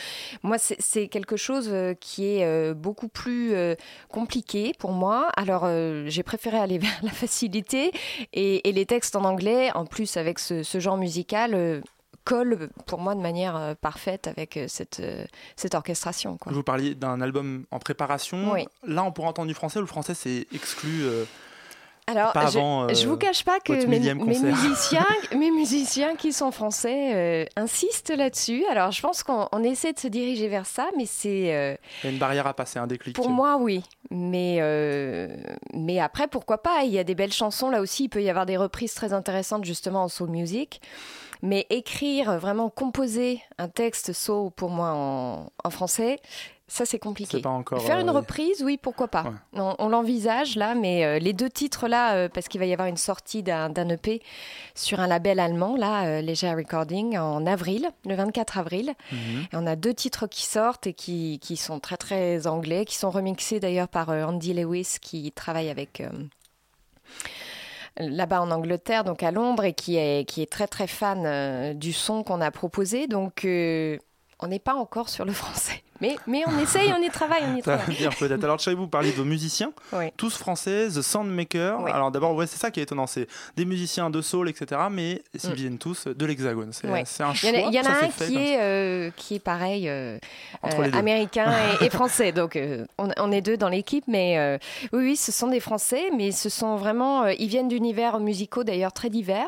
moi, c'est- quelque chose euh, qui est euh, beaucoup plus euh, compliqué pour moi. Alors, j'ai préféré aller vers la facilité et, et les textes en anglais, en plus avec ce, ce genre musical. collent pour moi de manière parfaite avec cette, cette orchestration. Quoi. Vous parliez d'un album en préparation. Oui. Là, on pourra entendre du français ou le français c'est exclu euh, Alors, pas je, avant, euh, vous cache pas que mes, musiciens, mes musiciens qui sont français euh, insistent là-dessus. Alors, je pense qu'on on essaie de se diriger vers ça, mais c'est euh, Il y a une barrière à passer, un déclic. pour moi oui. Mais mais après, pourquoi pas? Il y a des belles chansons là aussi. Il peut y avoir des reprises très intéressantes justement en soul music. Mais écrire, vraiment composer un texte soul pour moi en, en français, ça c'est compliqué. C'est pas encore, Faire une euh, reprise, oui, pourquoi pas. On, on l'envisage là, mais euh, les deux titres là, euh, parce qu'il va y avoir une sortie d'un EP sur un label allemand, là, Leger Recording, en avril, le 24 avril. Mhm. Et on a deux titres qui sortent et qui, qui sont très très anglais, qui sont remixés d'ailleurs par Andy Lewis qui travaille avec. là-bas en Angleterre, donc à Londres, et qui est, qui est très très fan euh, du son qu'on a proposé. Donc euh, on n'est pas encore sur le français. Mais, mais on essaye, on y travaille, on y travaille. venir peut-être. Alors, chez vous, vous parliez de vos musiciens, Oui. tous français, The Soundmaker. Oui. Alors, d'abord, ouais, c'est ça qui est étonnant, c'est des musiciens de soul, etc., mais ils viennent tous de l'Hexagone. C'est Mm. Ouais. un Il choix. y en a, il y en a un qui est, euh, qui est pareil, euh, Entre euh, américain et, et français. Donc euh, on, on est deux dans l'équipe, mais euh, oui, oui, ce sont des Français, mais ce sont vraiment, ils viennent d'univers musicaux d'ailleurs très divers.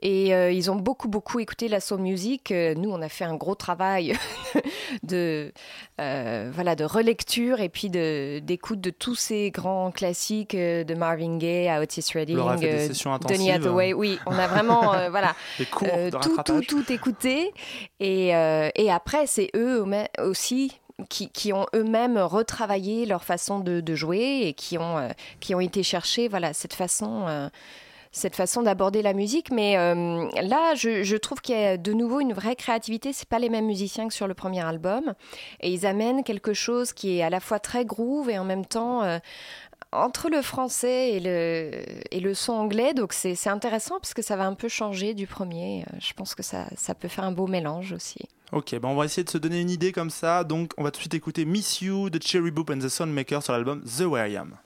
Et euh, ils ont beaucoup, beaucoup écouté la soul music. Euh, nous, on a fait un gros travail de, euh, voilà, de relecture et puis d'écoute de, tous ces grands classiques de Marvin Gaye à Otis Redding, Donny intensives. Hathaway. Oui, on a vraiment, euh, voilà, tout, tout, tout écouté. Et, et après, c'est eux au- aussi qui, qui ont eux-mêmes retravaillé leur façon de, de jouer et qui ont, euh, qui ont été chercher voilà, cette façon. euh, cette façon d'aborder la musique, mais euh, là, je, trouve qu'il y a de nouveau une vraie créativité. C'est pas les mêmes musiciens que sur le premier album, et ils amènent quelque chose qui est à la fois très groove et en même temps euh, entre le français et le, son anglais. Donc c'est intéressant parce que ça va un peu changer du premier. Euh, Je pense que ça, peut faire un beau mélange aussi. Ok, ben on va essayer de se donner une idée comme ça. Donc, on va tout de suite écouter Miss You de Cherry Boop and the Soundmaker sur l'album The Way I Am.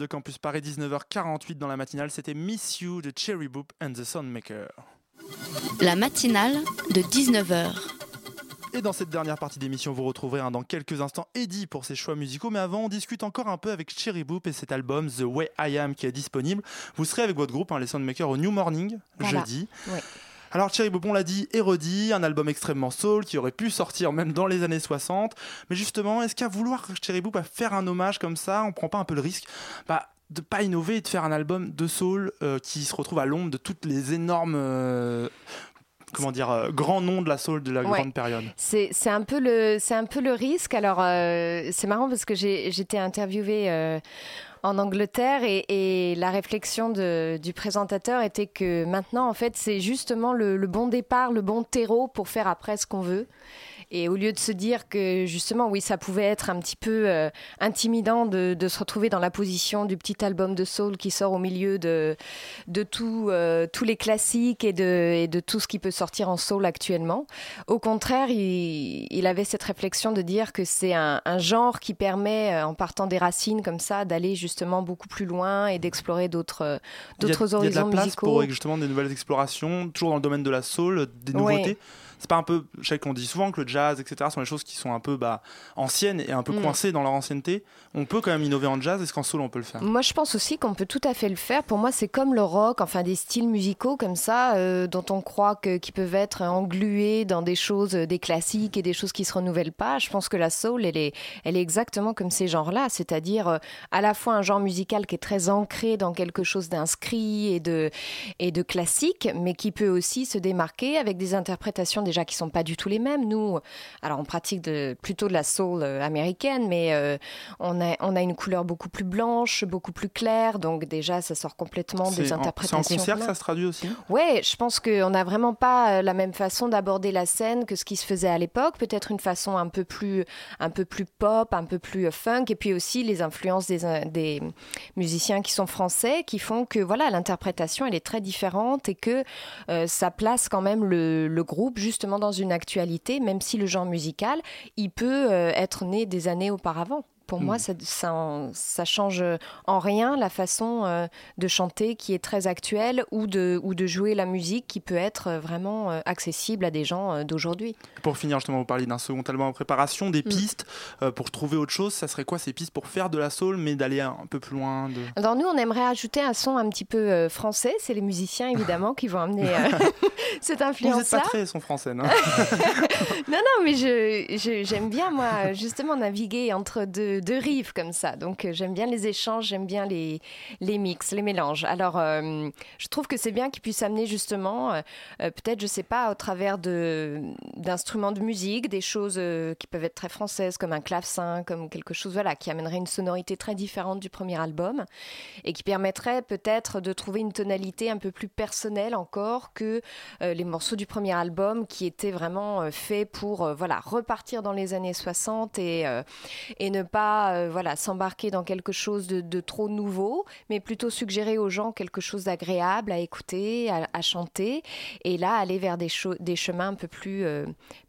Radio Campus Paris, 19h48 dans la matinale. C'était Miss You de Cherry Boop and the Soundmaker. La matinale de 19h. Et dans cette dernière partie d'émission, vous retrouverez hein, dans quelques instants Eddie pour ses choix musicaux. Mais avant, on discute encore un peu avec Cherry Boop et cet album The Way I Am qui est disponible. Vous serez avec votre groupe, hein, les Soundmakers, au New Morning Voilà. jeudi. Ouais. Alors Cherry Boop, on l'a dit, et redit, un album extrêmement soul qui aurait pu sortir même dans les années 60. Mais justement, est-ce qu'à vouloir Cherry Boop à faire un hommage comme ça, on prend pas un peu le risque bah, de pas innover et de faire un album de soul euh, qui se retrouve à l'ombre de toutes les énormes euh, comment dire euh, grands noms de la soul de la Ouais. grande période? C'est un, peu le- c'est un peu le risque. Alors, euh, c'est marrant parce que j'ai j'étais interviewée en Angleterre et, la réflexion du présentateur était que maintenant, en fait, c'est justement le, le bon départ, le bon terreau pour faire après ce qu'on veut. Et au lieu de se dire que justement, oui, ça pouvait être un petit peu euh, intimidant de, de se retrouver dans la position du petit album de soul qui sort au milieu de, de tout, euh, tous les classiques et de, et de tout ce qui peut sortir en soul actuellement. Au contraire, il, il avait cette réflexion de dire que c'est un, un genre qui permet, euh, en partant des racines comme ça, d'aller justement beaucoup plus loin et d'explorer d'autres Il y a- d'autres il y a de horizons la place musicaux. pour justement des nouvelles explorations, toujours dans le domaine de la soul, des Ouais. C'est pas un peu, je sais qu'on dit souvent que le jazz, etc., sont des choses qui sont un peu bah, anciennes et un peu Mm. coincées dans leur ancienneté. On peut quand même innover en jazz, est-ce qu'en soul on peut le faire? Moi, je pense aussi qu'on peut tout à fait le faire. Pour moi, c'est comme le rock, enfin des styles musicaux comme ça, euh, dont on croit que, qu'ils peuvent être englués dans des choses, euh, des classiques et des choses qui se renouvellent pas. Je pense que la soul, elle est, elle est exactement comme ces genres-là, c'est-à-dire euh, à la fois un genre musical qui est très ancré dans quelque chose d'inscrit et de, et de classique, mais qui peut aussi se démarquer avec des interprétations déjà qui sont pas du tout les mêmes. Nous, alors on pratique de, plutôt de la soul euh, américaine, mais euh, on, a, on a une couleur beaucoup plus blanche, beaucoup plus claire, donc déjà ça sort complètement des interprétations. C'est en concert que ça se traduit aussi? Ouais, je pense qu'on n'a vraiment pas euh, la même façon d'aborder la scène que ce qui se faisait à l'époque. Peut-être une façon un peu plus, un peu plus pop, un peu plus funk, et puis aussi les influences des, des musiciens qui sont français, qui font que voilà l'interprétation elle est très différente et que euh, ça place quand même le, le groupe justement dans une actualité, même si le genre musical il peut euh, être né des années auparavant. Pour moi, Mm. ça, ça, ça change en rien la façon euh, de chanter qui est très actuelle ou de, ou de jouer la musique qui peut être euh, vraiment euh, accessible à des gens euh, d'aujourd'hui. Pour finir, justement, vous parliez d'un second album en préparation, des Mm. pistes pour trouver autre chose. Ça serait quoi ces pistes pour faire de la soul, mais d'aller un peu plus loin de... Alors nous, on aimerait ajouter un son un petit peu français. C'est les musiciens, évidemment, qui vont amener cette Vous n'êtes pas très son français, non Non, non, mais je, je- j'aime bien, moi, justement, naviguer entre deux, deux rives comme ça. Donc, euh, j'aime bien les échanges, j'aime bien les, les mix, les mélanges. Alors, euh, je trouve que c'est bien qu'ils puissent amener, justement, euh, peut-être, je sais pas, au travers de, d'instruments de musique, des choses qui peuvent être très françaises, comme un clavecin, comme quelque chose, voilà, qui amènerait une sonorité très différente du premier album et qui permettrait peut-être de trouver une tonalité un peu plus personnelle encore que les morceaux du premier album qui étaient vraiment faits pour voilà repartir dans les années 60 et, et ne pas euh, voilà s'embarquer dans quelque chose de, trop nouveau mais plutôt suggérer aux gens quelque chose d'agréable à écouter à, chanter et là aller vers des, des chemins un peu plus euh,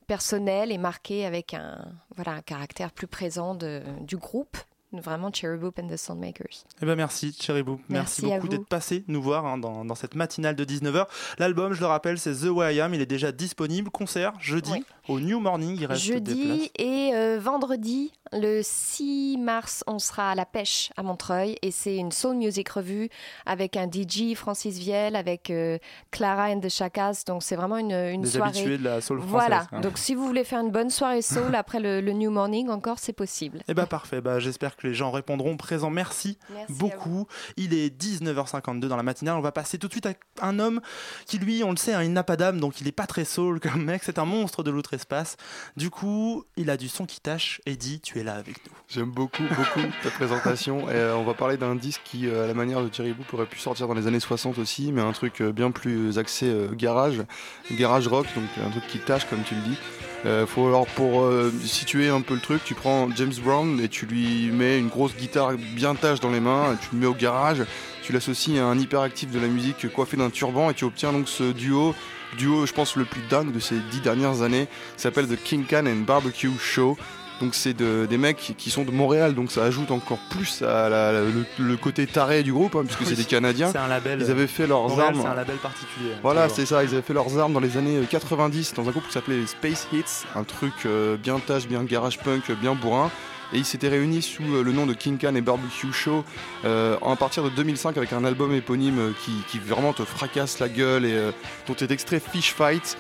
personnels et marqués avec un voilà un caractère plus présent de- du groupe vraiment Cherry Boop and the Soundmakers Eh ben merci Cherry Boop, merci, beaucoup d'être passé nous voir hein, dans, dans cette matinale de 19h. L'album, je le rappelle, c'est The Way I Am, il est déjà disponible, concert jeudi Oui. au New Morning, il reste des places. Jeudi et euh, vendredi, le 6 mars, on sera à la pêche à Montreuil et c'est une soul music revue avec un DJ Francis Vielle, avec euh, Clara and the Chakas. Donc c'est vraiment une, une Des soirée. habitués de la soul française. Voilà. hein. Donc si vous voulez faire une bonne soirée soul après le, le New Morning, encore c'est possible. Eh ben parfait, bah, j'espère que les gens répondront présents. Merci, beaucoup. Il est 19h52 dans la matinale. On va passer tout de suite à un homme qui, lui, on le sait, hein, il n'a pas d'âme, donc il n'est pas très soul comme mec. C'est un monstre de l'outre-espace. Du coup, il a du son qui tâche. Eddie, tu es là avec nous. J'aime beaucoup, beaucoup ta présentation. Et, euh, on va parler d'un disque qui, euh, à la manière de Thierry Boop, aurait pu sortir dans les années 60 aussi, mais un truc euh, bien plus axé euh, garage, garage rock, donc un truc qui tâche, comme tu le dis. Euh, faut alors pour euh, situer un peu le truc, tu prends James Brown et tu lui mets une grosse guitare bien tâche dans les mains, tu le mets au garage, tu l'associes à un hyperactif de la musique coiffé d'un turban et tu obtiens donc ce duo, duo je pense le plus dingue de ces dix dernières années, s'appelle The King Can and Barbecue Show. Donc c'est de- des mecs qui sont de Montréal, donc ça ajoute encore plus à la- la- le, le côté taré du groupe, hein, puisque c'est des Canadiens. C'est un label. Ils avaient fait leurs Montréal, armes. C'est un label particulier. Voilà, c'est ça. Ils avaient fait leurs armes dans les années 90 dans un groupe qui s'appelait Space Hits, un truc euh, bien tâche, bien garage punk, euh, bien bourrin. Et ils s'étaient réunis sous euh, le nom de King Can et Barbecue Show euh, à partir de 2005 avec un album éponyme euh, qui, vraiment te fracasse la gueule et euh, dont est extrait Fish Fight,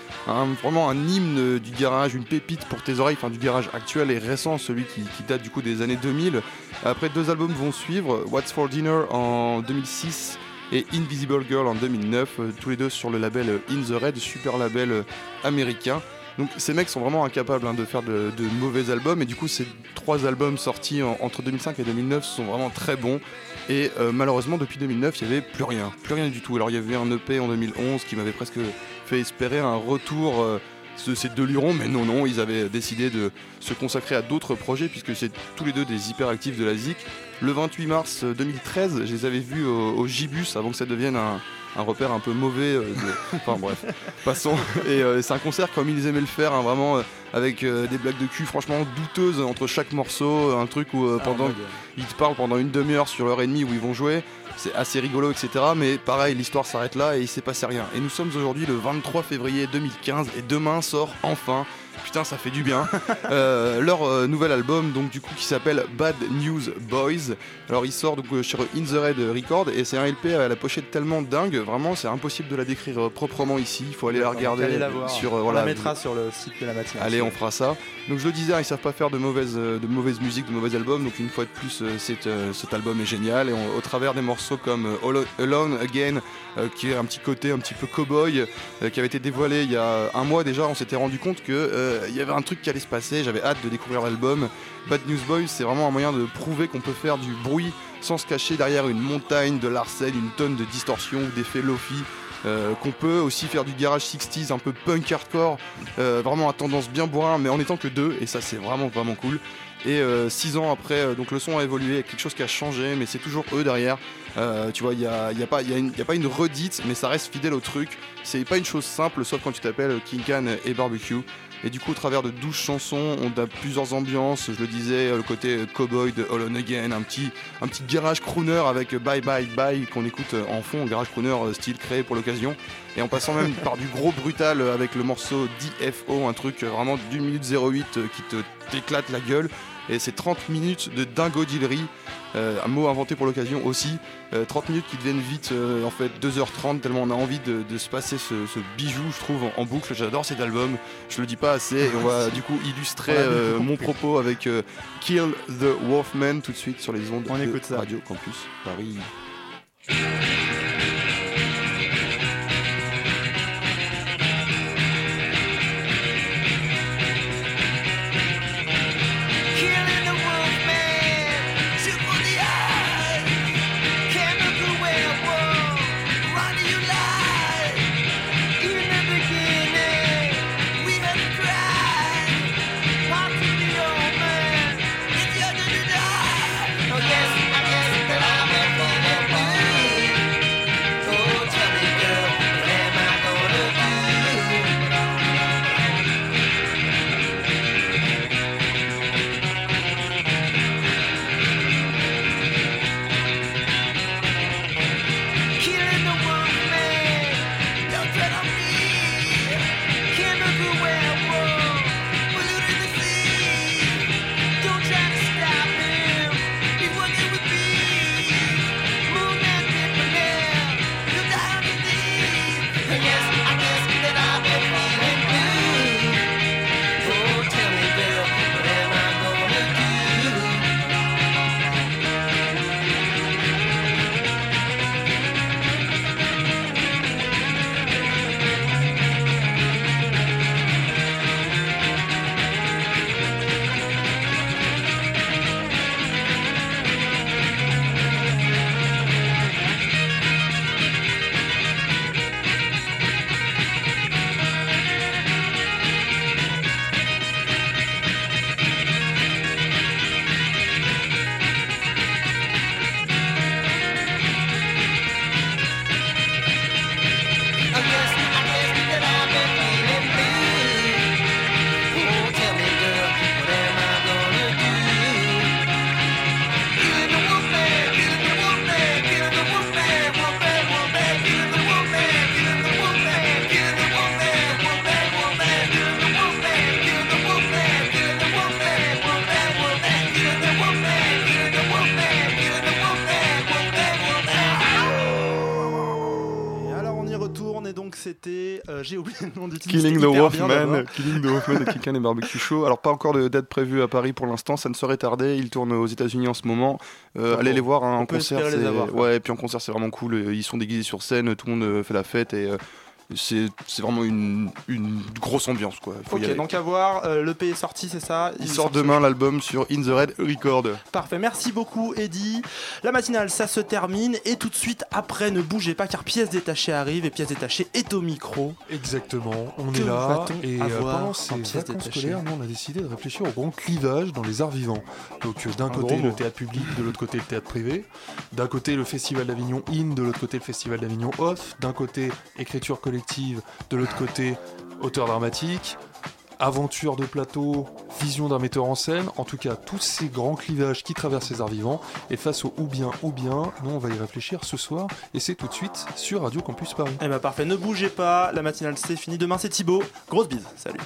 vraiment un hymne euh, du garage, une pépite pour tes oreilles, enfin du garage actuel et récent, celui qui, qui date du coup des années 2000. Après deux albums vont suivre, What's for Dinner en 2006 et Invisible Girl en 2009, euh, tous les deux sur le label euh, In the Red, super label euh, américain. Donc ces mecs sont vraiment incapables hein, de faire de, mauvais albums et du coup ces trois albums sortis en- entre 2005 et 2009 sont vraiment très bons et euh, malheureusement depuis 2009 il n'y avait plus rien, plus rien du tout. Alors il y avait un EP en 2011 qui m'avait presque fait espérer un retour euh, de ces deux lurons mais non non ils avaient décidé de se consacrer à d'autres projets puisque c'est tous les deux des hyperactifs de la ZIC. Le 28 mars 2013 je les avais vus au, au Gibus avant que ça devienne un, un repère un peu mauvais. euh, de- Enfin bref, passons. Et euh, c'est un concert comme ils aimaient le faire, hein, vraiment euh, avec euh, des blagues de cul franchement douteuses entre chaque morceau, un truc où euh, Ah, pendant ils te parlent pendant une demi-heure sur l'heure et demie où ils vont jouer. C'est assez rigolo, etc. Mais pareil, l'histoire s'arrête là et il s'est passé rien. Et nous sommes aujourd'hui le 23 février 2015 et demain sort enfin. Putain, ça fait du bien. Euh, leur euh, nouvel album, donc du coup, qui s'appelle Bad News Boys. Alors, il sort donc euh, sur In the Red Record et c'est un LP à la pochette tellement dingue. Vraiment, c'est impossible de la décrire proprement ici. Il faut aller la regarder Allez la voir. sur. On voilà, la mettra sur le site de la matinale. Allez, on fera ça. Donc je le disais, hein, ils savent pas faire de mauvaise, euh, de musique, de mauvais albums. Donc une fois de plus, euh, euh, cet album est génial. Et au travers des morceaux comme Alone Again, qui est un petit côté un petit peu cowboy, qui avait été dévoilé il y a un mois déjà, on s'était rendu compte que il y avait un truc qui allait se passer. J'avais hâte de découvrir l'album. Bad News Boys, c'est vraiment un moyen de prouver qu'on peut faire du bruit sans se cacher derrière une montagne de larcène, une tonne de distorsion ou d'effets lofi. Euh, qu'on peut aussi faire du garage 60s un peu punk hardcore, euh, vraiment à tendance bien bourrin, mais en étant que deux, et ça c'est vraiment vraiment cool. Et euh, six ans après, donc le son a évolué, quelque chose qui a changé, mais c'est toujours eux derrière. Tu vois, il n'y a, y a, pas- une- pas une redite, mais ça reste fidèle au truc. C'est pas une chose simple, sauf quand tu t'appelles King Can et Barbecue. Et du coup, au travers de 12 chansons, on a plusieurs ambiances. Je le disais, le côté cowboy de All On Again, un petit, garage crooner avec Bye Bye Bye qu'on écoute en fond, garage crooner euh, style créé pour l'occasion. Et en passant même par du gros brutal avec le morceau DFO, un truc euh, vraiment d'une minute 08 euh, qui te t'éclate la gueule. Et c'est 30 minutes de dingodillerie, euh, un mot inventé pour l'occasion aussi. Euh, 30 minutes qui deviennent vite euh, en fait 2h30 tellement on a envie de, de se passer ce, ce bijou je trouve en, en boucle. J'adore cet album, je le dis pas assez et on va du coup illustrer euh, mon propos avec euh, Kill the Wolfman tout de suite sur les ondes On de écoute ça. Radio Campus Paris. Killing the Wolfman. Killing the Wolfman de Kikan et Barbecue Show. Alors pas encore de date prévue à Paris pour l'instant, ça ne serait tardé. Ils tournent aux États-unis en ce moment. Euh, Ah allez les voir hein, en concert. les avoir. Ouais, et puis en concert c'est vraiment cool. Ils sont déguisés sur scène, tout le monde euh, fait la fête et euh, c'est vraiment une, une grosse ambiance quoi. Il faut y Ok, aller. donc à voir. euh, L'EP est sorti, c'est ça Il sort demain l'album sur In the Red Record. Parfait, merci beaucoup Eddy. La matinale, ça se termine et tout de suite après, ne bougez pas car pièce détachée arrive et pièce détachée est au micro. Exactement, on Que est là et euh, avoir pendant en ces pièces vacances détachées scolaires, nous on a décidé de réfléchir au grand clivage dans les arts vivants. Donc euh, d'un Un côté gros le théâtre public, de l'autre côté le théâtre privé, d'un côté le festival d'Avignon In, de l'autre côté le festival d'Avignon Off, d'un côté écriture collective, de l'autre côté auteur dramatique, aventure de plateau, vision d'un metteur en scène, en tout cas tous ces grands clivages qui traversent les arts vivants, et face au ou bien ou bien, nous on va y réfléchir ce soir, et c'est tout de suite sur Radio Campus Paris. Eh ben parfait, ne bougez pas, la matinale c'est fini. Demain c'est Thibaut. Grosse bise, salut.